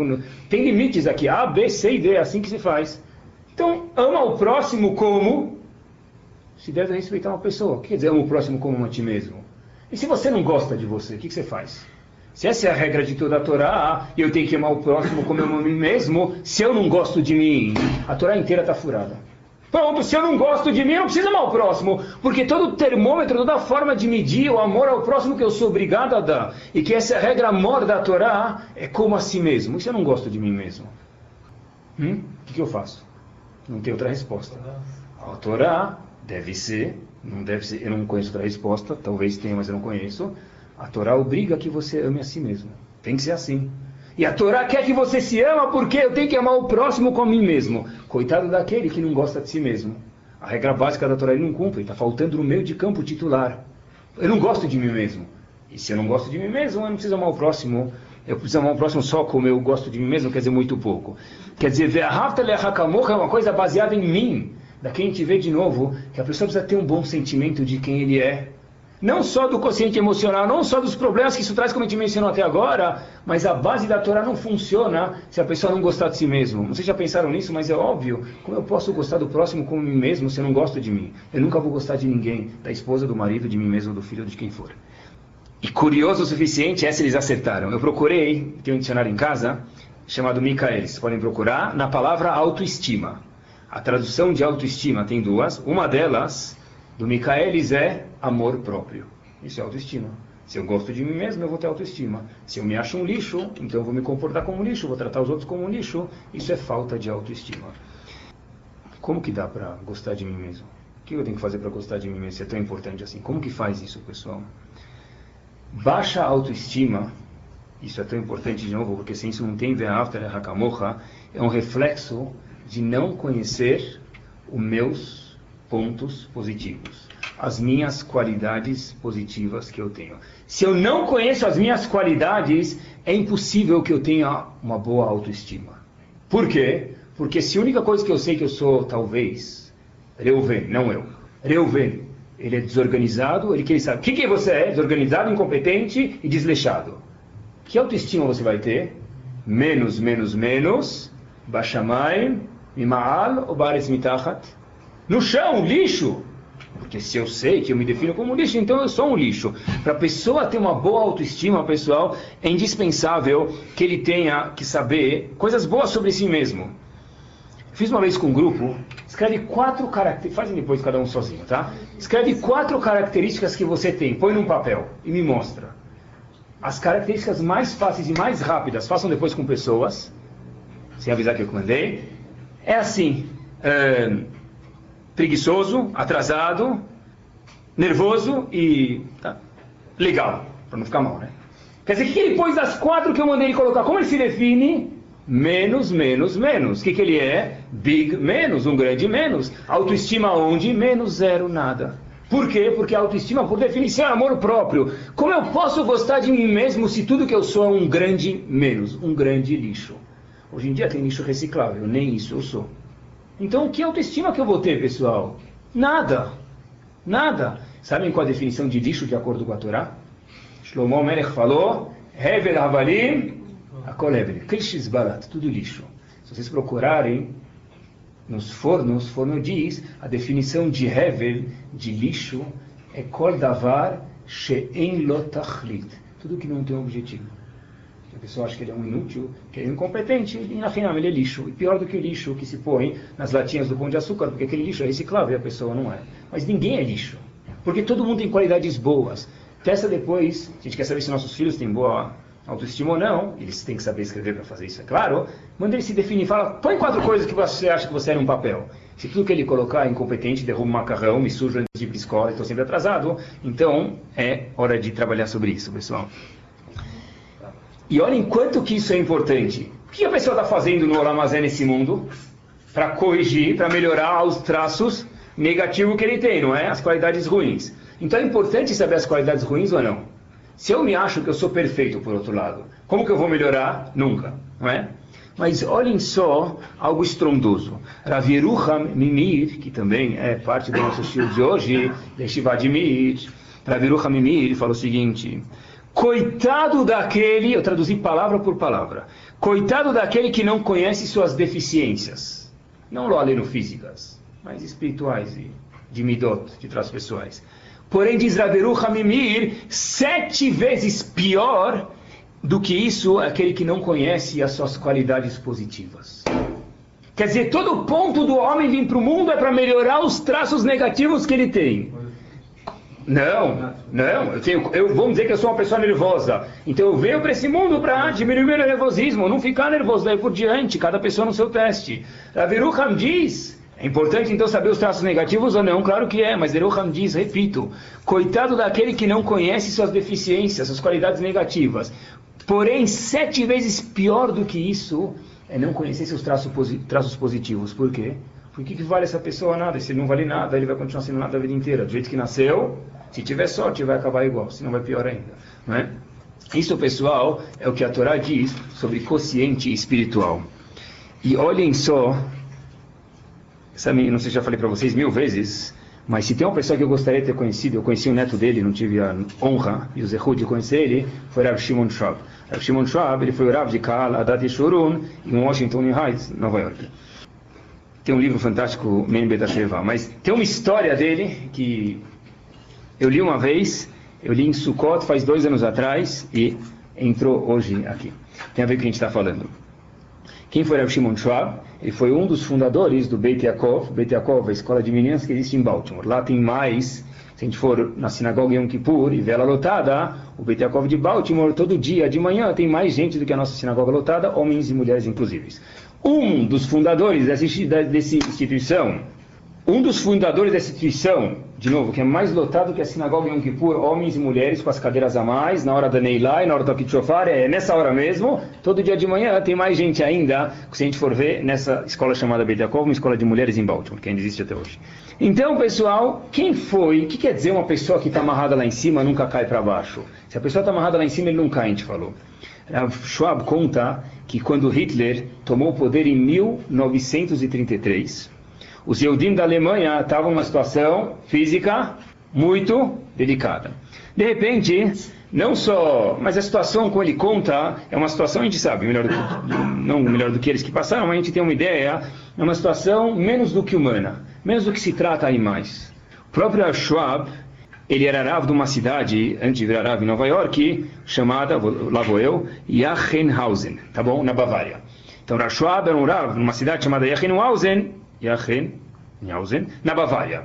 Tem limites aqui, A, B, C e D, é assim que se faz. Então, ama o próximo como se deve respeitar uma pessoa. Quer dizer ama o próximo como a ti mesmo? E se você não gosta de você, o que, que você faz? Se essa é a regra de toda a Torá, eu tenho que amar o próximo como eu amo a mim mesmo, se eu não gosto de mim, a Torá inteira está furada. Pronto, se eu não gosto de mim, eu não preciso amar o próximo, porque todo termômetro, toda forma de medir o amor ao próximo que eu sou obrigado a dar, e que essa é a regra amor da Torá, é como a si mesmo. E se eu não gosto de mim mesmo? Hum? O que, que eu faço? Não tem outra resposta. A Torá deve ser não deve ser, eu não conheço outra resposta, talvez tenha, mas eu não conheço. A Torá obriga que você ame a si mesmo. Tem que ser assim. E a Torá quer que você se ama porque eu tenho que amar o próximo como a mim mesmo. Coitado daquele que não gosta de si mesmo. A regra básica da Torá ele não cumpre, está faltando no meio de campo titular. Eu não gosto de mim mesmo. E se eu não gosto de mim mesmo, eu não preciso amar o próximo. Eu preciso amar o próximo só como eu gosto de mim mesmo, quer dizer, muito pouco. Quer dizer, é uma coisa baseada em mim. Daqui a gente vê de novo que a pessoa precisa ter um bom sentimento de quem ele é. Não só do consciente emocional, não só dos problemas que isso traz, como a gente mencionou até agora, mas a base da Torá não funciona se a pessoa não gostar de si mesmo. Vocês já pensaram nisso, mas é óbvio. Como eu posso gostar do próximo como mim mesmo se eu não gosto de mim? Eu nunca vou gostar de ninguém, da esposa, do marido, de mim mesmo, do filho, de quem for. E curioso o suficiente, essa eles acertaram. Eu procurei, tenho um dicionário em casa, chamado Micael. Vocês podem procurar na palavra autoestima. A tradução de autoestima tem duas. Uma delas, do Michaelis, é amor próprio. Isso é autoestima. Se eu gosto de mim mesmo, eu vou ter autoestima. Se eu me acho um lixo, então eu vou me comportar como um lixo, vou tratar os outros como um lixo. Isso é falta de autoestima. Como que dá para gostar de mim mesmo? O que eu tenho que fazer para gostar de mim mesmo? Se é tão importante assim. Como que faz isso, pessoal? Baixa autoestima, isso é tão importante de novo, porque sem isso não tem Hakamocha, é um reflexo de não conhecer os meus pontos positivos, as minhas qualidades positivas que eu tenho. Se eu não conheço as minhas qualidades, é impossível que eu tenha uma boa autoestima. Por quê? Porque se a única coisa que eu sei que eu sou, talvez, Reuven, não eu, Reuven, ele é desorganizado, ele quer saber. O que, que você é? Desorganizado, incompetente e desleixado. Que autoestima você vai ter? Menos, menos, menos. Bashamai, Mimaal ou Bares Mitachat? No chão, lixo. Porque se eu sei que eu me defino como lixo, então eu sou um lixo. Para a pessoa ter uma boa autoestima, pessoal, é indispensável que ele tenha que saber coisas boas sobre si mesmo. Fiz uma vez com um grupo, escreve quatro características, fazem depois cada um sozinho, tá? Escreve quatro características que você tem, põe num papel e me mostra. As características mais fáceis e mais rápidas, façam depois com pessoas, sem avisar que eu mandei é assim: é, preguiçoso, atrasado, nervoso e tá, legal, para não ficar mal, né? Quer dizer, o que ele pôs das quatro que eu mandei ele colocar? Como ele se define? Menos, menos, menos. O que, que ele é? Big menos, um grande menos. Autoestima onde? Menos zero, nada. Por quê? Porque a autoestima, por definição, é amor próprio. Como eu posso gostar de mim mesmo se tudo que eu sou é um grande menos, um grande lixo? Hoje em dia tem lixo reciclável, nem isso eu sou. Então, que autoestima que eu vou ter, pessoal? Nada. Nada. Sabem qual a definição de lixo de acordo com a Torá? Shlomo Melech falou, Hevel Havalim, Akol Hevel, Krishis Barat, tudo lixo. Se vocês procurarem nos fornos, forno diz, a definição de Hevel, de lixo, é Kol Davar She'en Lotachlit, tudo que não tem objetivo. A pessoa acha que ele é um inútil, que ele é incompetente, e na final ele é lixo. E pior do que o lixo que se põe nas latinhas do pão de açúcar, porque aquele lixo é reciclável e a pessoa não é. Mas ninguém é lixo, porque todo mundo tem qualidades boas. Testa depois, a gente quer saber se nossos filhos têm boa autoestima ou não, eles têm que saber escrever para fazer isso, é claro. Manda ele se definir, fala, põe quatro coisas que você acha que você é um papel. Se tudo que ele colocar é incompetente, derruba um macarrão, me sujo antes de ir para escola, estou sempre atrasado, então é hora de trabalhar sobre isso, pessoal. E olhem quanto que isso é importante. O que a pessoa está fazendo no Olamazé nesse mundo? Para corrigir, para melhorar os traços negativos que ele tem, não é? As qualidades ruins. Então é importante saber as qualidades ruins ou não? Se eu me acho que eu sou perfeito, por outro lado, como que eu vou melhorar? Nunca, não é? Mas olhem só algo estrondoso. Rav Mimir, que também é parte do nosso estilo de hoje, Yeshiva de Mir, Rav Yerucham Mimir falou o seguinte, Coitado daquele, eu traduzi palavra por palavra, coitado daquele que não conhece suas deficiências. Não no físicas, mas espirituais e de midot, de traços pessoais. Porém, diz Raveru Hamimir, sete vezes pior do que isso aquele que não conhece as suas qualidades positivas. Quer dizer, todo ponto do homem vir para o mundo é para melhorar os traços negativos que ele tem. Não, não. Eu, tenho, eu vamos dizer que eu sou uma pessoa nervosa. Então eu venho para esse mundo para diminuir meu nervosismo, não ficar nervoso daí por diante, cada pessoa no seu teste. Raviruham diz, é importante então saber os traços negativos ou não? Claro que é, mas Raviruham diz, repito, coitado daquele que não conhece suas deficiências, suas qualidades negativas. Porém, sete vezes pior do que isso é não conhecer seus traços, traços positivos. Por quê? Por que, que vale essa pessoa nada? Se ele não vale nada, ele vai continuar sendo nada a vida inteira. Do jeito que nasceu, se tiver sorte, vai acabar igual, senão vai pior ainda. Não é? Isso, pessoal, é o que a Torá diz sobre consciente espiritual. E olhem só, sabe, não sei se já falei para vocês mil vezes, mas se tem uma pessoa que eu gostaria de ter conhecido, eu conheci o neto dele, não tive a honra e o zehut de conhecer ele, foi Rav Shimon Schwab. Rav Shimon Schwab, ele foi o Rav de Kal Adat Yeshurun, em Washington Heights, Nova York. Tem um livro fantástico, Men Betasheva, mas tem uma história dele que eu li uma vez, eu li em Sukkot faz dois anos atrás e entrou hoje aqui. Tem a ver com o que a gente está falando. Quem foi Rav Shimon Schwab? Ele foi um dos fundadores do Beit Yaakov. Beit Yaakov é a escola de meninas que existe em Baltimore. Lá tem mais, se a gente for na sinagoga Yom Kippur e vê ela lotada, o Beit Yaakov de Baltimore, todo dia de manhã tem mais gente do que a nossa sinagoga lotada, homens e mulheres inclusive. Um dos fundadores dessa instituição um dos fundadores dessa instituição, de novo, que é mais lotado que a sinagoga em Yom Kippur, homens e mulheres com as cadeiras a mais, na hora da Neilá e na hora do Toque Shofar, é nessa hora mesmo, todo dia de manhã tem mais gente ainda, se a gente for ver, nessa escola chamada Beit Yaakov, uma escola de mulheres em Baltimore, que ainda existe até hoje. Então, pessoal, quem foi, o que quer dizer uma pessoa que está amarrada lá em cima nunca cai para baixo? Se a pessoa está amarrada lá em cima, ele não cai, a gente falou. A Schwab conta que quando Hitler tomou o poder em 1933, os Yehudim da Alemanha estavam numa situação física muito delicada. De repente, não só, mas a situação como ele conta é uma situação a gente sabe melhor do que, não melhor do que eles que passaram, mas a gente tem uma ideia, é uma situação menos do que humana, menos do que se trata animais. O próprio Schwab, ele era Rav de uma cidade, antes de virar Rav em Nova York, chamada, lá vou eu, Jachenhausen, tá bom? Na Bavária. Então Rav Schwab era um Rav numa cidade chamada Jachenhausen, Yachin, Nhausen, na Bavária.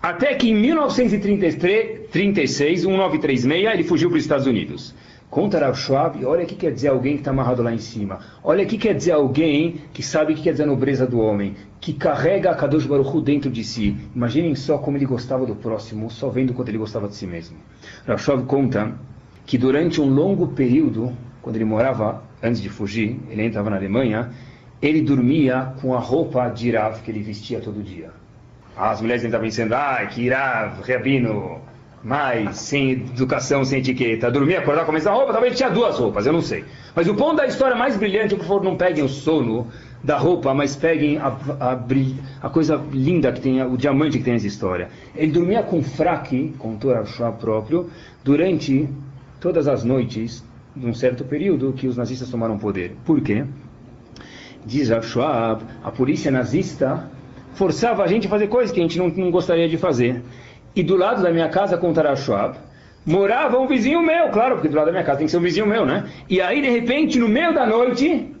Até que em 1936, 1936, ele fugiu para os Estados Unidos. Conta Rav Schwab, olha o que quer dizer alguém que está amarrado lá em cima. Olha o que quer dizer alguém que sabe o que quer dizer a nobreza do homem, que carrega a Kadosh Baruch Hu dentro de si. Imaginem só como ele gostava do próximo, só vendo quanto ele gostava de si mesmo. Rav Schwab conta que durante um longo período, quando ele morava, antes de fugir, ele entrava na Alemanha, ele dormia com a roupa de Irav que ele vestia todo dia. As mulheres estavam pensando, ah, que Irav, Rabino, mais, sem educação, sem etiqueta, dormia, acordar com a mesma roupa, talvez tinha duas roupas, eu não sei. Mas o ponto da história mais brilhante, por favor, não peguem o sono da roupa, mas peguem a, a, a coisa linda que tem, o diamante que tem nessa história. Ele dormia com fraque, contou Rav próprio, durante todas as noites, num certo período que os nazistas tomaram poder. Por quê? diz Rav Schwab, a polícia nazista forçava a gente a fazer coisas que a gente não, não gostaria de fazer. E do lado da minha casa, conta Rav Schwab, morava um vizinho meu, claro, porque do lado da minha casa tem que ser um vizinho meu, né? E aí, de repente, no meio da noite,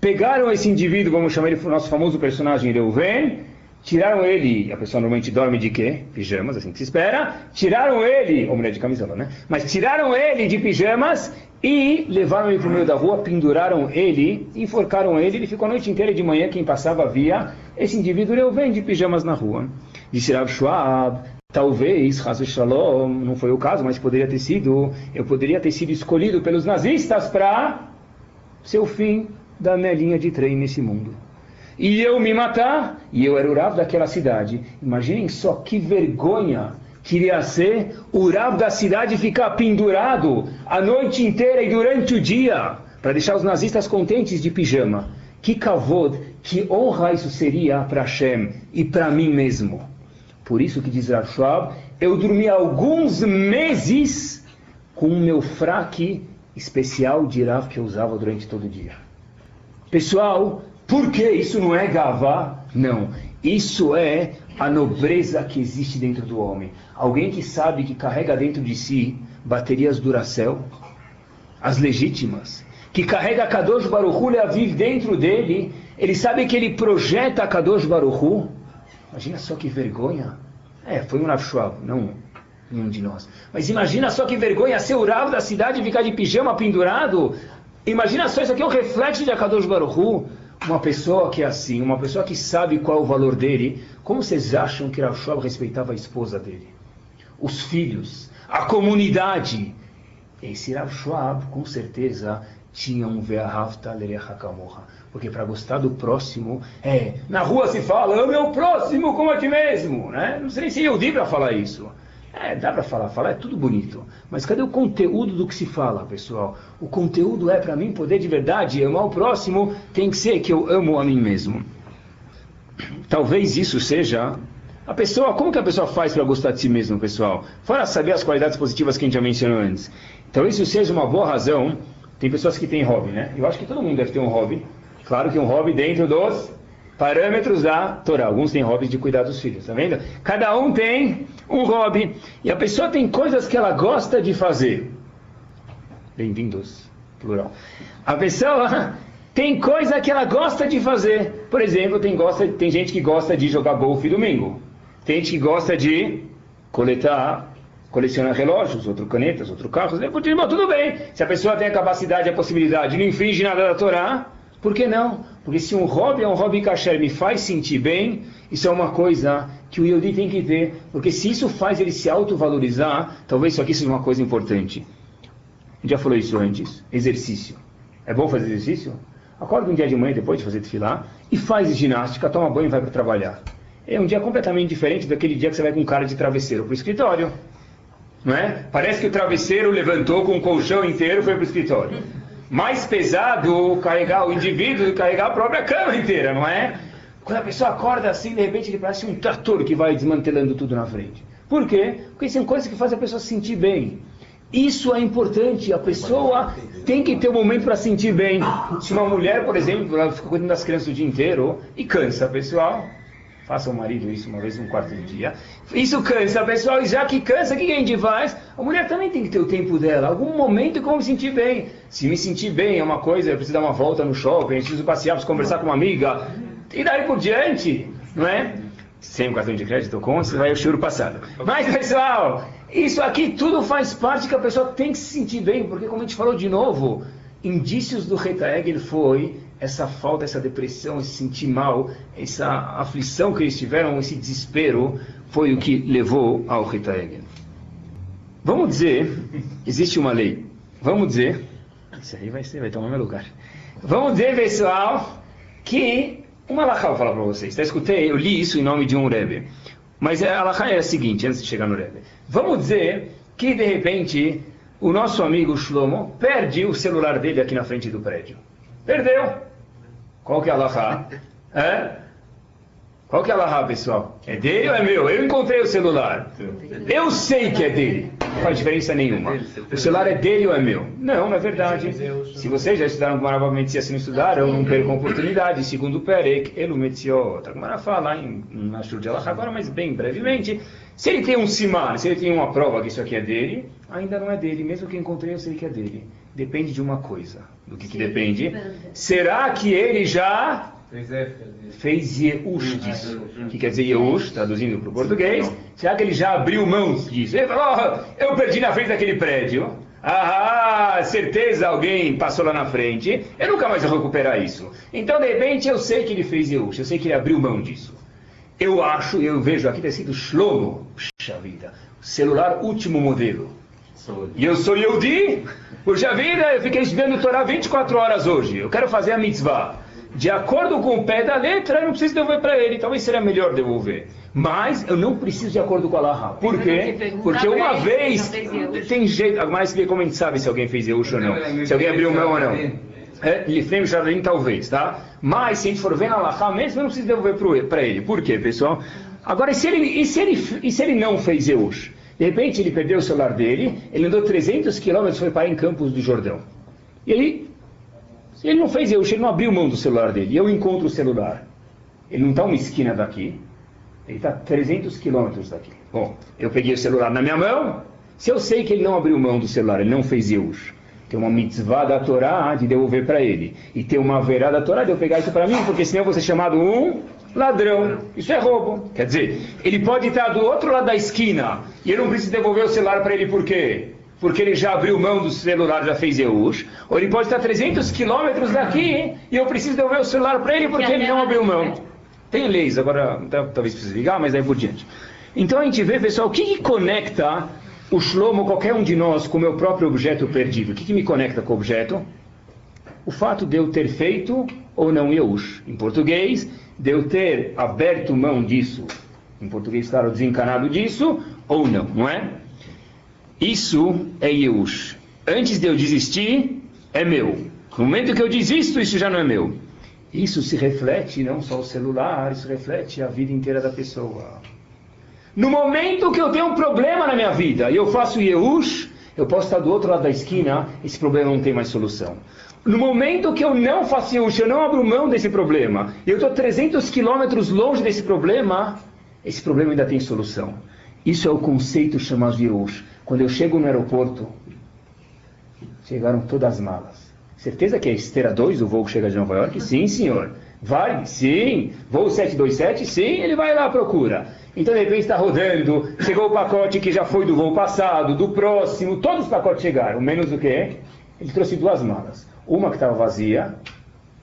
pegaram esse indivíduo, vamos chamar ele nosso famoso personagem Reuven, tiraram ele, a pessoa normalmente dorme de quê? Pijamas, assim que se espera, tiraram ele, ou mulher de camisola, né? Mas tiraram ele de pijamas e levaram ele para o meio da rua, penduraram ele, enforcaram ele, ele ficou a noite inteira de manhã, quem passava via esse indivíduo Reuven de pijamas na rua. Disse Rav Schwab, Talvez, Hazu Shalom, não foi o caso, mas poderia ter sido, eu poderia ter sido escolhido pelos nazistas para ser o fim da minha linha de trem nesse mundo. E eu me matar, e eu era o Rav daquela cidade. Imaginem só que vergonha queria ser o Rav da cidade ficar pendurado a noite inteira e durante o dia, para deixar os nazistas contentes de pijama. Que kavod, que honra isso seria para Hashem e para mim mesmo. Por isso que diz Rav Schwab, eu dormi alguns meses com o meu fraque especial de Rav que eu usava durante todo o dia. Pessoal, por que isso não é gavá? Não. Isso é a nobreza que existe dentro do homem. Alguém que sabe que carrega dentro de si baterias Duracell, as legítimas, que carrega Kadosh Baruchu Leaviv dentro dele, ele sabe que ele projeta Kadosh Baruchu, Imagina só que vergonha. É, foi um Rav não nenhum de nós. Mas imagina só que vergonha ser o Rav da cidade e ficar de pijama pendurado. Imagina só, isso aqui é um reflexo de Akadosh Baruchu. Uma pessoa que é assim, uma pessoa que sabe qual é o valor dele. Como vocês acham que Rav Schwab respeitava a esposa dele? Os filhos, a comunidade. Esse Rav Schwab, com certeza, tinha um Lerechakamoha porque para gostar do próximo, é, na rua se fala, ame o próximo como a ti mesmo, né? Não sei se eu digo para falar isso. É, dá para falar, falar é tudo bonito. Mas cadê o conteúdo do que se fala, pessoal? O conteúdo é para mim poder de verdade amar o próximo, tem que ser que eu amo a mim mesmo. Talvez isso seja a pessoa, como que a pessoa faz para gostar de si mesmo, pessoal? Fora saber as qualidades positivas que a gente já mencionou antes. Então isso seja uma boa razão. Tem pessoas que têm hobby, né? Eu acho que todo mundo deve ter um hobby. Claro que um hobby dentro dos parâmetros da Torá. Alguns têm hobby de cuidar dos filhos, tá vendo? Cada um tem um hobby. E a pessoa tem coisas que ela gosta de fazer. Bem-vindos, plural. A pessoa tem coisa que ela gosta de fazer. Por exemplo, tem, gosta, tem gente que gosta de jogar golfe domingo. Tem gente que gosta de coletar, colecionar relógios, outro canetas, outro carros. Tudo bem. Se a pessoa tem a capacidade, a possibilidade, não infringe nada da Torá, por que não? Porque se um hobby é um hobby kasher, me faz sentir bem, isso é uma coisa que o Yodi tem que ter, porque se isso faz ele se autovalorizar, talvez isso aqui seja uma coisa importante. Já falou isso antes. Exercício. É bom fazer exercício? Acorda um dia de manhã depois de fazer desfilar e faz ginástica, toma banho e vai para trabalhar. É um dia completamente diferente daquele dia que você vai com cara de travesseiro para o escritório. Não é? Parece que o travesseiro levantou com o colchão inteiro e foi para o escritório mais pesado carregar o indivíduo do que carregar a própria cama inteira, não é? Quando a pessoa acorda assim, de repente ele parece um trator que vai desmantelando tudo na frente. Por quê? Porque são coisas que fazem a pessoa se sentir bem. Isso é importante. A pessoa tem que ter um momento para sentir bem. Se uma mulher, por exemplo, ela fica cuidando das crianças o dia inteiro e cansa, pessoal, Faça o marido isso uma vez no quarto de dia. Isso cansa, pessoal. E já que cansa, o que a gente faz? A mulher também tem que ter o tempo dela. Algum momento como me sentir bem. Se me sentir bem é uma coisa, eu preciso dar uma volta no shopping, preciso passear, preciso conversar com uma amiga. E daí por diante, não é? Sem o cartão de crédito com, você vai o choro passado. Mas, pessoal, isso aqui tudo faz parte que a pessoa tem que se sentir bem, porque como a gente falou de novo, indícios do Reta Egel foi essa falta, essa depressão, esse sentir mal, essa aflição que eles tiveram, esse desespero, foi o que levou ao Rita Egel. Vamos dizer, existe uma lei. Vamos dizer, isso aí vai ser, vai tomar meu lugar. Vamos dizer, pessoal, que uma alahá vou falar para vocês. Tá, escutei, eu li isso em nome de um Rebbe. Mas a alahá é a seguinte, antes de chegar no Rebbe. Vamos dizer que de repente o nosso amigo Shlomo perde o celular dele aqui na frente do prédio. Perdeu. Qual que é a Allahá? É? Qual que é a Allahá, pessoal? É dele ou é meu? Eu encontrei o celular. Eu sei que é dele. Não faz diferença nenhuma. O celular é dele ou é meu? Não, na verdade. Se vocês já estudaram com novamente, se assim não estudaram, não percam a oportunidade. Segundo Perek, Elumetziot. Agora fala em Mashur de Allah agora, mas bem brevemente. Se ele tem um simar, se ele tem uma prova que isso aqui é dele, ainda não é dele. Mesmo que encontrei, eu sei que é dele. Depende de uma coisa. Do que, que depende? Será que ele já fez Yeush disso. O que quer dizer Yeush, traduzindo para o português? Será que ele já abriu mão disso? Ele falou, oh, eu perdi na frente daquele prédio. Ah, certeza alguém passou lá na frente. Eu nunca mais vou recuperar isso. Então, de repente, eu sei que ele fez Yeush, eu sei que ele abriu mão disso. Eu acho, eu vejo aqui, está escrito Shlomo. Puxa vida, celular último modelo. E eu sou Yehudi, puxa vida, eu fiquei estudando Torá 24 horas hoje. Eu quero fazer a mitzvah de acordo com o pé da letra, eu não preciso devolver para ele. Talvez seria melhor devolver. Mas eu não preciso de acordo com a Laha. Por quê? Porque uma vez. Tem jeito. Mais que como a gente sabe se alguém fez Yehush ou não. Se alguém abriu mão ou não. É, Lifnei Jardim, talvez, tá? Mas se a gente for ver na Laha mesmo, eu não preciso devolver para ele. Por quê, pessoal? Agora, e se ele, e se ele, e se ele não fez Yehush? De repente ele perdeu o celular dele, ele andou 300 quilômetros foi para em Campos do Jordão. E ele ele não fez eu, ele não abriu mão do celular dele. E eu encontro o celular. Ele não está uma esquina daqui. Ele está 300 quilômetros daqui. Bom, eu peguei o celular na minha mão. Se eu sei que ele não abriu mão do celular, ele não fez Yehush, tem uma mitzvah da Torá de devolver para ele. E tem uma verá da Torá de eu pegar isso para mim, porque senão eu vou ser chamado um ladrão. Isso é roubo. Quer dizer, ele pode estar do outro lado da esquina e eu não preciso devolver o celular para ele por quê? porque ele já abriu mão do celular, já fez Eush, ou ele pode estar 300 quilômetros daqui e eu preciso devolver o celular para ele porque ele não abriu mão. Tem leis, agora talvez precise ligar, mas daí por diante. Então a gente vê, pessoal, o que, que conecta o Shlomo, qualquer um de nós, com o meu próprio objeto perdido? O que, que me conecta com o objeto? O fato de eu ter feito ou não Eush. Em português, de eu ter aberto mão disso. Em português, claro, desencanado disso, ou não, não é? Isso é Yehush. Antes de eu desistir, é meu. No momento que eu desisto, isso já não é meu. Isso se reflete não só o celular, isso reflete a vida inteira da pessoa. No momento que eu tenho um problema na minha vida e eu faço Yehush, eu posso estar do outro lado da esquina, esse problema não tem mais solução. No momento que eu não faço Yehush, eu não abro mão desse problema, eu estou 300 quilômetros longe desse problema, esse problema ainda tem solução. Isso é o conceito chamado de Yehush. Quando eu chego no aeroporto, chegaram todas as malas. Certeza que é esteira 2 o voo que chega de Nova York? Sim, senhor. Vai? Sim. Voo 727? Sim, ele vai lá à procura. Então, de repente, está rodando, chegou o pacote que já foi do voo passado, do próximo, todos os pacotes chegaram, menos o quê? Ele trouxe duas malas. Uma que estava vazia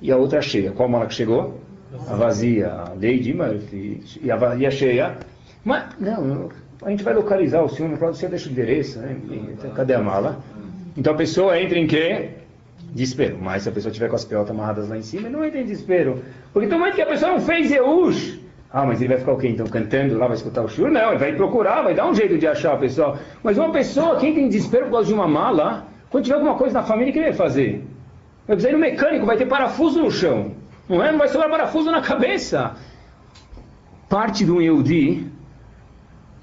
e a outra cheia. Qual mala que chegou? A vazia, a Lady Murphy, e a, e a cheia. Mas, não, a gente vai localizar o senhor, no próprio você deixa o endereço, né? cadê a mala? Então a pessoa entra em quê? Desespero. Mas se a pessoa tiver com as pelotas amarradas lá em cima, não entra em desespero. Porque no momento que a pessoa não fez Eush, ah, mas ele vai ficar o quê? Então cantando lá, vai escutar o shur? Não, ele vai procurar, vai dar um jeito de achar a pessoa. Mas uma pessoa que entra em desespero por causa de uma mala, quando tiver alguma coisa na família, o que ele vai fazer? Vai precisar ir no mecânico, vai ter parafuso no chão. Não é? Não vai sobrar parafuso na cabeça. Parte do Yehudi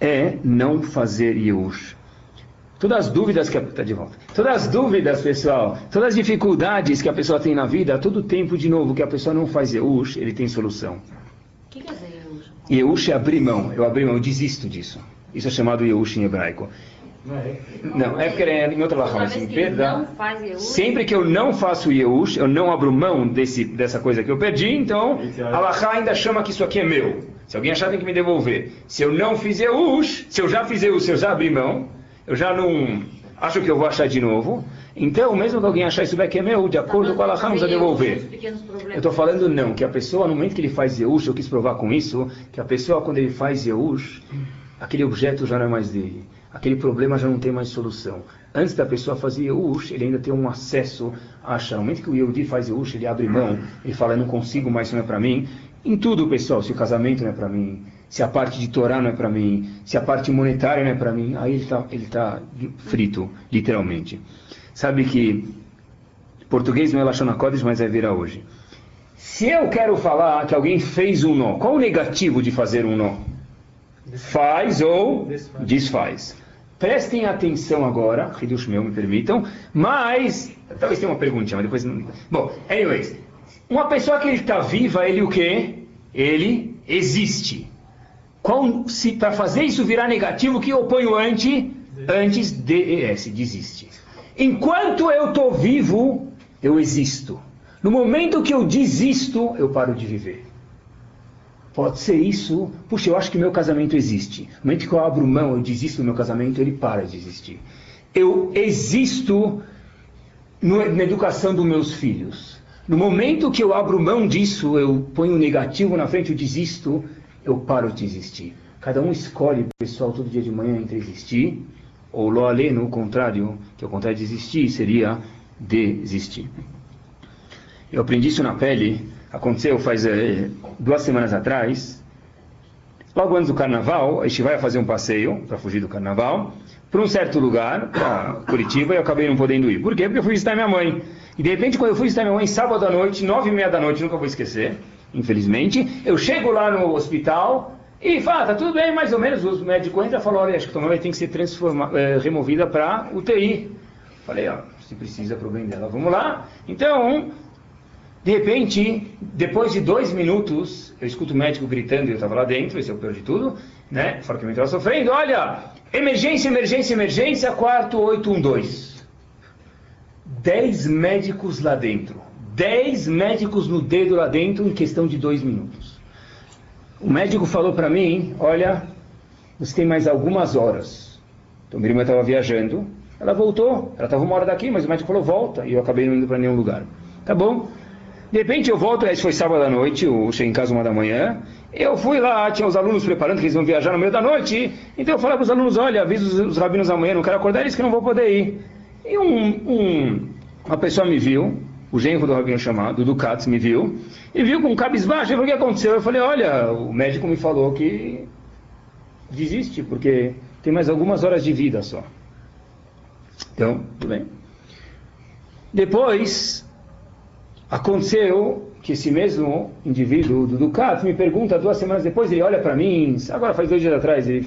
é não fazer Yush. Todas as dúvidas que a, tá de volta. Todas as dúvidas, pessoal, todas as dificuldades que a pessoa tem na vida, todo tempo de novo que a pessoa não faz Yush, ele tem solução. O que quer dizer Yush? Yush é abrir mão. Eu abri mão, eu desisto disso. Isso é chamado Yush em hebraico. Não, é porque é em outra palavra, assim, perdão. Sempre que eu não faço Yehush, eu não abro mão desse, dessa coisa que eu perdi, então a ainda chama que isso aqui é meu. Se alguém achar, tem que me devolver. Se eu não fiz Yehush, se eu já fiz Yehush, se eu já abri mão, eu já não acho que eu vou achar de novo. Então, mesmo que alguém achar isso que é meu, de acordo com a Alahá, vamos a devolver. Eu estou falando não, que a pessoa, no momento que ele faz Yehush, eu quis provar com isso, que a pessoa, quando ele faz Yehush, aquele objeto já não é mais dele aquele problema já não tem mais solução. Antes da pessoa fazer Yehush, ele ainda tem um acesso a achar. No momento que o Yehudi faz Yehush, ele abre mão, ele fala, eu não consigo mais, isso não é para mim. Em tudo, pessoal, se o casamento não é para mim, se a parte de Torá não é para mim, se a parte monetária não é para mim, aí ele está ele tá frito, literalmente. Sabe que português não é Lashon HaKodesh, mas vai virar hoje. Se eu quero falar que alguém fez um nó, qual o negativo de fazer um nó? faz ou desfaz. Prestem atenção agora, Hidush meu, me permitam, mas, talvez tenha uma perguntinha, mas depois não... Bom, anyways, uma pessoa que ele está viva, ele o quê? Ele existe. se para fazer isso virar negativo, que eu ponho antes, antes DES, desiste. Enquanto eu estou vivo, eu existo. No momento que eu desisto, eu paro de viver. Pode ser isso. Puxa, eu acho que meu casamento existe. No momento que eu abro mão, eu desisto do meu casamento, ele para de existir. Eu existo no, na educação dos meus filhos. No momento que eu abro mão disso, eu ponho o negativo na frente, eu desisto, eu paro de existir. Cada um escolhe, pessoal, todo dia de manhã entre existir ou lo aleno, o contrário, que é o contrário de existir, seria desistir. Eu aprendi isso na pele aconteceu faz é, duas semanas atrás. Logo antes do carnaval, a gente vai fazer um passeio para fugir do carnaval para um certo lugar, para Curitiba, e eu acabei não podendo ir. Por quê? Porque eu fui visitar minha mãe. E de repente, quando eu fui visitar minha mãe, sábado à noite, nove e meia da noite, nunca vou esquecer, infelizmente, eu chego lá no hospital e fala, tá tudo bem, mais ou menos. O médico entra e falou, olha, acho que tua mãe tem que ser é, removida para UTI. Falei, ó, se precisa pro bem dela, vamos lá. Então, de repente, depois de dois minutos, eu escuto o médico gritando, e eu estava lá dentro, esse é o pior de tudo, né? Fora que eu estava sofrendo, olha, emergência, emergência, emergência, quarto 812. Dez médicos lá dentro. Dez médicos no dedo lá dentro em questão de dois minutos. O médico falou para mim, olha, você tem mais algumas horas. Então minha irmã estava viajando, ela voltou, ela estava uma hora daqui, mas o médico falou, volta, e eu acabei não indo para nenhum lugar. Tá bom? De repente eu volto, esse foi sábado à noite, eu cheguei em casa uma da manhã, eu fui lá, tinha os alunos preparando que eles iam viajar no meio da noite, então eu falei para os alunos, olha, aviso os, os rabinos amanhã, não quero acordar eles que não vou poder ir. E um, um, uma pessoa me viu, o genro do rabino chamado, do Katz, me viu, e viu com cabisbaixo, falou, o que aconteceu? Eu falei, olha, o médico me falou que desiste, porque tem mais algumas horas de vida só. Então, tudo bem. Depois, Aconteceu que esse mesmo indivíduo do Ducat me pergunta duas semanas depois, ele olha para mim, agora faz dois dias atrás, ele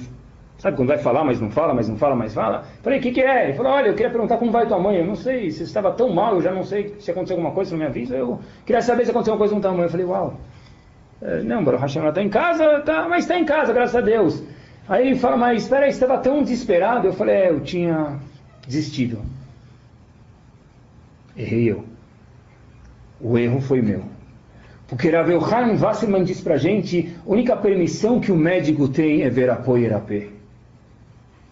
sabe quando vai falar, mas não fala, mas não fala, mas fala. Falei, o que, que é? Ele falou, olha, eu queria perguntar como vai tua mãe. Eu não sei, se estava tão mal, eu já não sei se aconteceu alguma coisa, não me avisa. Eu queria saber se aconteceu alguma coisa com tua mãe. Eu falei, uau. É, não, Baruch Hashem, ela está em casa, tá, mas está em casa, graças a Deus. Aí ele fala, mas espera aí, você estava tão desesperado. Eu falei, é, eu tinha desistido. Errei eu. O erro foi meu. Porque Rav Yohanan Wasserman diz pra gente, a única permissão que o médico tem é ver a poeirapé.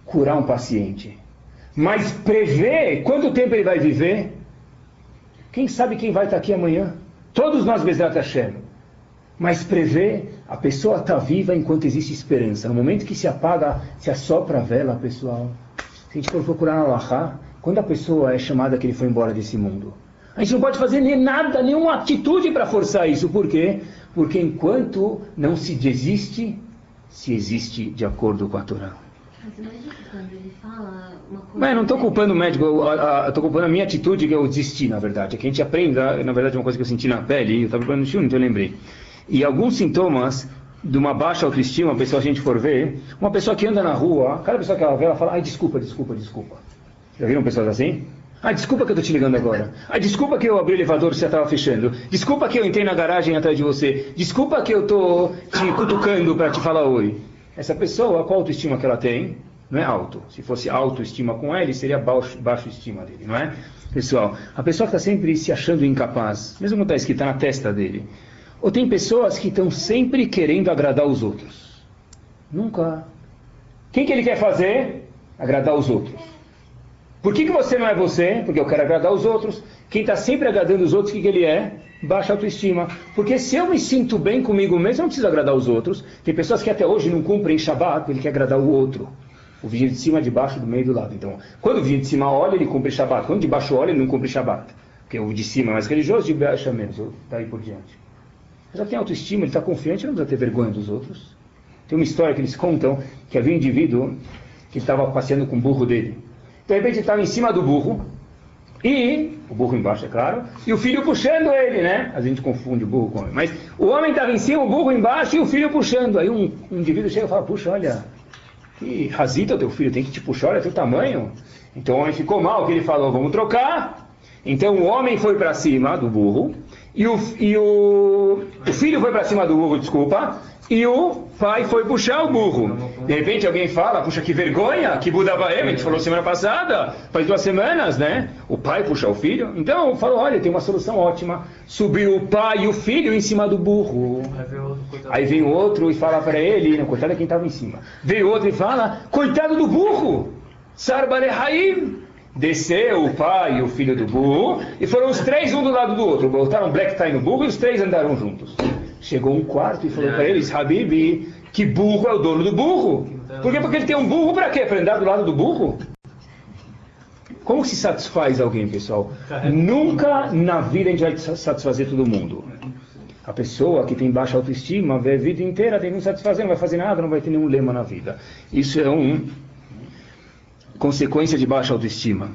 Curar um paciente. Mas prever quanto tempo ele vai viver, quem sabe quem vai estar aqui amanhã? Todos nós, Bezrat Hashem. Mas prever, a pessoa está viva enquanto existe esperança. No momento que se apaga, se assopra a vela, pessoal. Se a gente for procurar na Lahá, quando a pessoa é chamada que ele foi embora desse mundo? A gente não pode fazer nem nada, nenhuma atitude para forçar isso. Por quê? Porque enquanto não se desiste, se existe de acordo com a Torá. Mas não estou culpando o médico, estou culpando a minha atitude que eu desisti, na verdade. É que a gente aprenda, na verdade, uma coisa que eu senti na pele, eu estava falando no filme, então eu lembrei. E alguns sintomas de uma baixa autoestima, a pessoa, a gente for ver, uma pessoa que anda na rua, cada pessoa que ela vê, ela fala, ai, desculpa, desculpa, desculpa. Já viram pessoas assim? Ah, desculpa que eu estou te ligando agora. Ah, desculpa que eu abri o elevador e você estava fechando. Desculpa que eu entrei na garagem atrás de você. Desculpa que eu estou te cutucando para te falar oi. Essa pessoa, qual autoestima que ela tem? Não é alto. Se fosse autoestima com ele, seria baixo, baixo estima dele, não é? Pessoal, a pessoa que está sempre se achando incapaz, mesmo quando está escrita na testa dele. Ou tem pessoas que estão sempre querendo agradar os outros. Nunca. Quem que ele quer fazer? Agradar os outros. Por que, que você não é você? Porque eu quero agradar os outros. Quem está sempre agradando os outros, o que, que ele é? Baixa autoestima. Porque se eu me sinto bem comigo mesmo, eu não preciso agradar os outros. Tem pessoas que até hoje não cumprem Shabat, ele quer agradar o outro. O vizinho de cima, de baixo, do meio e do lado. Então, quando o vizinho de cima olha, ele cumpre Shabat. Quando de baixo olha, ele não cumpre Shabat. Porque o de cima é mais religioso, de baixo é menos. Daí por diante. Já tem autoestima, ele está confiante, não precisa ter vergonha dos outros. Tem uma história que eles contam que havia um indivíduo que estava passeando com o burro dele de repente estava em cima do burro, e, o burro embaixo, é claro, e o filho puxando ele, né? A gente confunde o burro com homem. Mas o homem estava em cima, o burro embaixo e o filho puxando. Aí um, um indivíduo chega e fala, puxa, olha, e Razita, o teu filho, tem que te puxar, olha teu tamanho. Então o homem ficou mal, que ele falou, vamos trocar. Então o homem foi para cima do burro, e o, e o, o filho foi para cima do burro, desculpa, e o pai foi puxar o burro. De repente alguém fala, puxa que vergonha, que Budabaem, a gente falou semana passada, faz duas semanas, né? O pai puxa o filho. Então falou, olha, tem uma solução ótima. Subiu o pai e o filho em cima do burro. Aí vem outro e fala para ele, não, coitado é quem estava em cima. Veio outro e fala, coitado do burro, Sarbalehaim. Desceu o pai e o filho do burro e foram os três um do lado do outro. Botaram black tie no burro e os três andaram juntos. Chegou um quarto e falou para eles, Habib, que burro é o dono do burro. Por quê? Porque ele tem um burro para quê? Para andar do lado do burro? Como se satisfaz alguém, pessoal? Nunca na vida a gente vai satisfazer todo mundo. A pessoa que tem baixa autoestima, vê a vida inteira tem não satisfazer, não vai fazer nada, não vai ter nenhum lema na vida. Isso é uma consequência de baixa autoestima.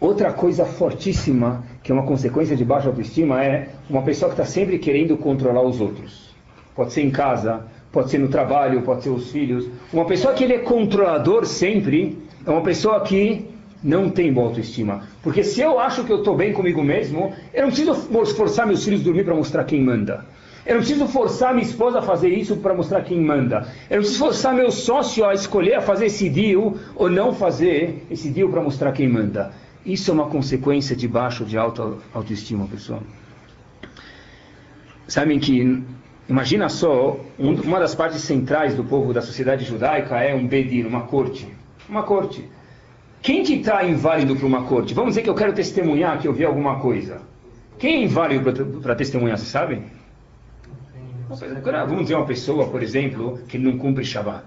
Outra coisa fortíssima, que é uma consequência de baixa autoestima, é uma pessoa que está sempre querendo controlar os outros. Pode ser em casa, pode ser no trabalho, pode ser os filhos. Uma pessoa que ele é controlador sempre é uma pessoa que não tem boa autoestima. Porque se eu acho que eu estou bem comigo mesmo, eu não preciso forçar meus filhos a dormir para mostrar quem manda. Eu não preciso forçar minha esposa a fazer isso para mostrar quem manda. Eu não preciso forçar meu sócio a escolher a fazer esse deal ou não fazer esse deal para mostrar quem manda. Isso é uma consequência de baixo de alta autoestima, pessoal. Sabem que, imagina só, um, uma das partes centrais do povo da sociedade judaica é um bedin, uma corte. Uma corte. Quem que está inválido para uma corte? Vamos dizer que eu quero testemunhar que eu vi alguma coisa. Quem é inválido para testemunhar, vocês sabem? Vamos dizer uma pessoa, por exemplo, que não cumpre Shabbat.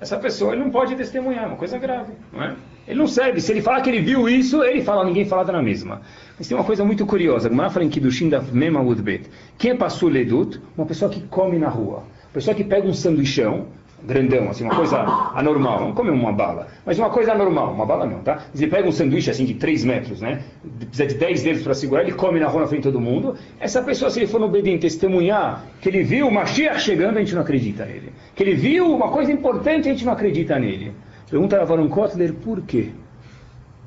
Essa pessoa não pode testemunhar, é uma coisa grave, não é? Ele não serve. Se ele falar que ele viu isso, ele fala, ninguém fala na mesma. Mas tem uma coisa muito curiosa. Gumara fala em Kiddushin da Mema Udbet. Quem é Passul Ledut? Uma pessoa que come na rua. Uma pessoa que pega um sanduichão, grandão, assim, uma coisa anormal, não come uma bala, mas uma coisa anormal, uma bala não, tá? Ele pega um sanduíche assim de 3 metros, né? Precisa de 10 dedos para segurar, ele come na rua na frente de todo mundo. Essa pessoa, se ele for no Bedin testemunhar que ele viu o Mashiach chegando, a gente não acredita nele. Que ele viu uma coisa importante, a gente não acredita nele. Pergunta a Varon Kotler por quê?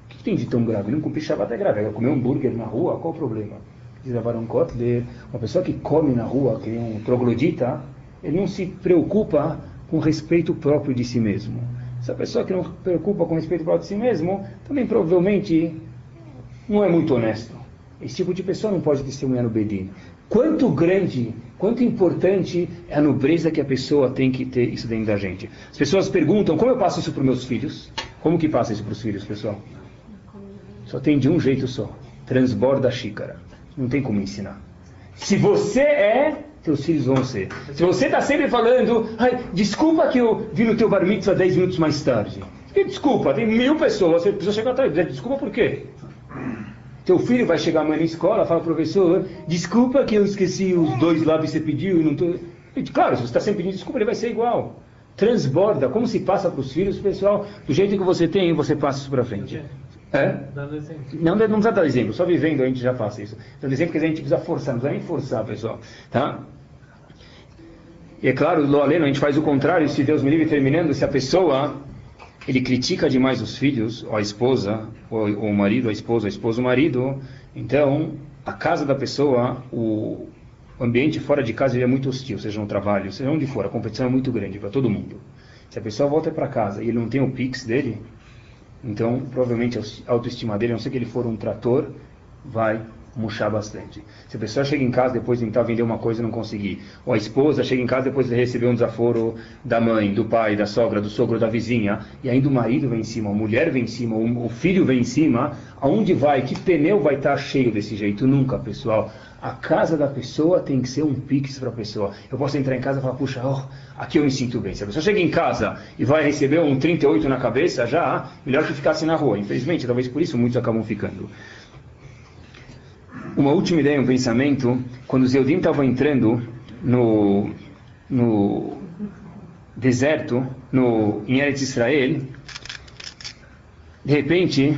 O que tem de tão grave? Não cumprir Shabbat é grave. Comer um hambúrguer na rua, qual o problema? Diz a Varon Kotler, uma pessoa que come na rua, que é um troglodita, ele não se preocupa com respeito próprio de si mesmo. Essa pessoa que não se preocupa com respeito próprio de si mesmo, também provavelmente não é muito honesto. Esse tipo de pessoa não pode testemunhar no Bedin. Quanto grande, quanto importante é a nobreza que a pessoa tem que ter isso dentro da gente. As pessoas perguntam, como eu passo isso para os meus filhos? Como que passa isso para os filhos, pessoal? Só tem de um jeito só. Transborda a xícara. Não tem como ensinar. Se você é teus filhos vão ser. Se você está sempre falando, desculpa que eu vi no teu bar mitzvah 10 minutos mais tarde. Que desculpa, tem mil pessoas, você precisa chegar atrás. Desculpa por quê? Teu filho vai chegar amanhã na escola, fala, professor, desculpa que eu esqueci os dois lá que você pediu e não estou. Claro, se você está sempre pedindo desculpa, ele vai ser igual. Transborda, como se passa para os filhos, pessoal, do jeito que você tem, você passa isso para frente. É? Não, não precisa dar exemplo, só vivendo a gente já passa isso. Dando exemplo que a gente precisa forçar, não precisa nem forçar, pessoal. Tá? E é claro, lo aleno, a gente faz o contrário, se Deus me livre terminando, se a pessoa ele critica demais os filhos, a esposa, ou, ou o marido, a esposa, a esposa, o marido, então a casa da pessoa, o ambiente fora de casa é muito hostil, seja no trabalho, seja onde for, a competição é muito grande para todo mundo. Se a pessoa volta para casa e ele não tem o pix dele, então provavelmente a autoestima dele, a não ser que ele for um trator, vai murchar bastante. Se a pessoa chega em casa depois de tentar vender uma coisa e não conseguir, ou a esposa chega em casa depois de receber um desaforo da mãe, do pai, da sogra, do sogro, da vizinha, e ainda o marido vem em cima, a mulher vem em cima, o filho vem em cima, aonde vai? Que pneu vai estar cheio desse jeito? Nunca, pessoal. A casa da pessoa tem que ser um pix para a pessoa. Eu posso entrar em casa e falar, puxa, oh, aqui eu me sinto bem. Se a pessoa chega em casa e vai receber um 38 na cabeça, já, melhor que ficasse na rua. Infelizmente, talvez por isso muitos acabam ficando. Uma última ideia, um pensamento, quando os Eudim estavam entrando no, no deserto, no, em Eretz Israel, de repente,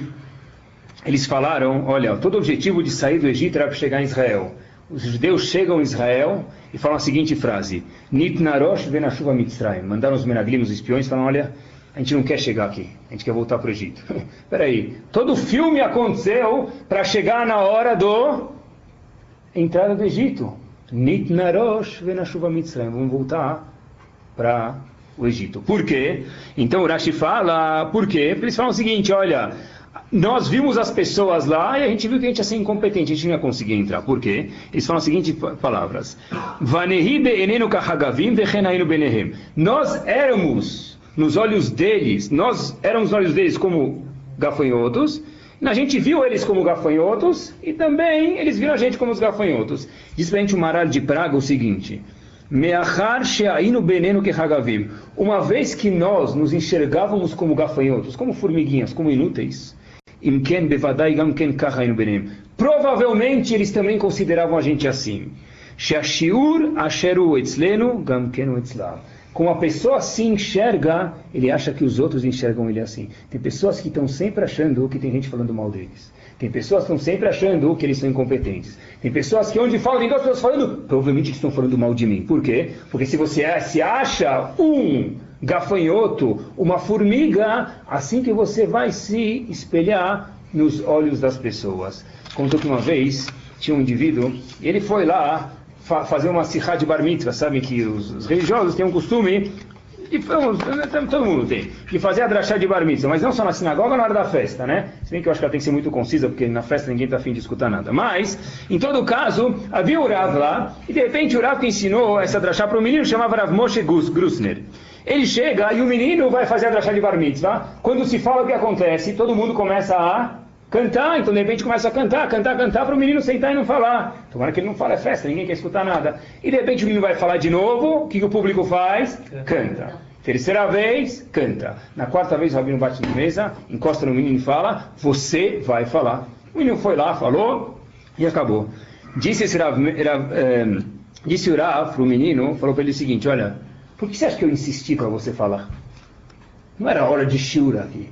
eles falaram, olha, todo o objetivo de sair do Egito era para chegar em Israel. os judeus chegam em Israel e falam a seguinte frase: Nitnarosh venashuva mitzrayim. Mandaram os menaglim, os espiões, falam: olha, a gente não quer chegar aqui, a gente quer voltar para o Egito. Peraí, todo filme aconteceu para chegar na hora do entrada do Egito. Nitnarosh venashuva mitzrayim. Vamos voltar para o Egito. Por quê? Então Rashi fala, por quê? Porque eles falam o seguinte, olha, nós vimos as pessoas lá e a gente viu que a gente ia ser incompetente, a gente não ia conseguir entrar. Por quê? Eles falam as seguintes palavras. Nós éramos, nos olhos deles, nós éramos olhos deles como gafanhotos, a gente viu eles como gafanhotos e também eles viram a gente como os gafanhotos. Diz pra gente o Maral de Praga o seguinte: Meachar she'ainu benenu kehagavim. Uma vez que nós nos enxergávamos como gafanhotos, como formiguinhas, como inúteis, imken bevadai gamken kahainu benem. Provavelmente eles também consideravam a gente assim. She'ashiur asheru etzlenu gamkenu etzlav. Como a pessoa se enxerga, ele acha que os outros enxergam ele assim. Tem pessoas que estão sempre achando que tem gente falando mal deles. Tem pessoas que estão sempre achando que eles são incompetentes. Tem pessoas que onde falam, duas pessoas falando, provavelmente estão falando mal de mim. Por quê? Porque se você é, se acha um gafanhoto, uma formiga, assim que você vai se espelhar nos olhos das pessoas. Contou que uma vez tinha um indivíduo, ele foi lá fa fazer uma sirra de bar mitzvah, sabem que os, os religiosos têm um costume e todo mundo tem, de fazer a drachá de bar mitzvah, mas não só na sinagoga na hora da festa, né? Se bem que eu acho que ela tem que ser muito concisa, porque na festa ninguém está afim de escutar nada. Mas, em todo caso, havia o Rav lá, e de repente o Rav ensinou essa drachá para o menino chamava Rav Moshe Grusner. Ele chega e o menino vai fazer a drachá de bar mitzvah. Quando se fala o que acontece, todo mundo começa a cantar, então de repente começa a cantar, cantar, cantar para o menino sentar e não falar. Tomara que ele não fale é festa, ninguém quer escutar nada. E de repente o menino vai falar de novo, o que, que o público faz? Canta. Terceira vez, canta. Na quarta vez o rabino bate na mesa, encosta no menino e fala, você vai falar. O menino foi lá, falou e acabou. Disse, esse Rav, Rav, eh, disse o Rav para o menino, falou para ele o seguinte, olha, por que você acha que eu insisti para você falar? Não era hora de shura aqui.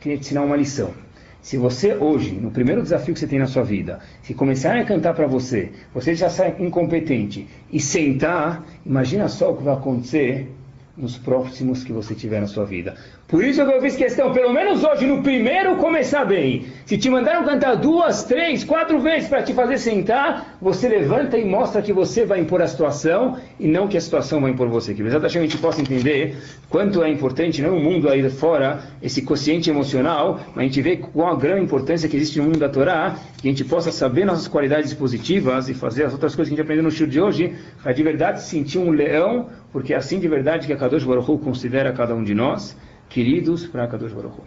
Queria te ensinar uma lição. Se você hoje, no primeiro desafio que você tem na sua vida, se começarem a cantar para você, você já sai incompetente e sentar, imagina só o que vai acontecer nos próximos que você tiver na sua vida. Por isso que eu fiz questão, pelo menos hoje, no primeiro, começar bem. Se te mandaram cantar duas, três, quatro vezes para te fazer sentar, você levanta e mostra que você vai impor a situação e não que a situação vai impor você. Que exatamente a gente possa entender quanto é importante, não o mundo aí fora, esse consciente emocional, mas a gente vê qual a grande importância que existe no mundo da Torá, que a gente possa saber nossas qualidades positivas e fazer as outras coisas que a gente aprendeu no show de hoje, para de verdade sentir um leão, porque é assim de verdade que a Kadosh Baruch Hu considera cada um de nós queridos para Kadosh Baruch Hu.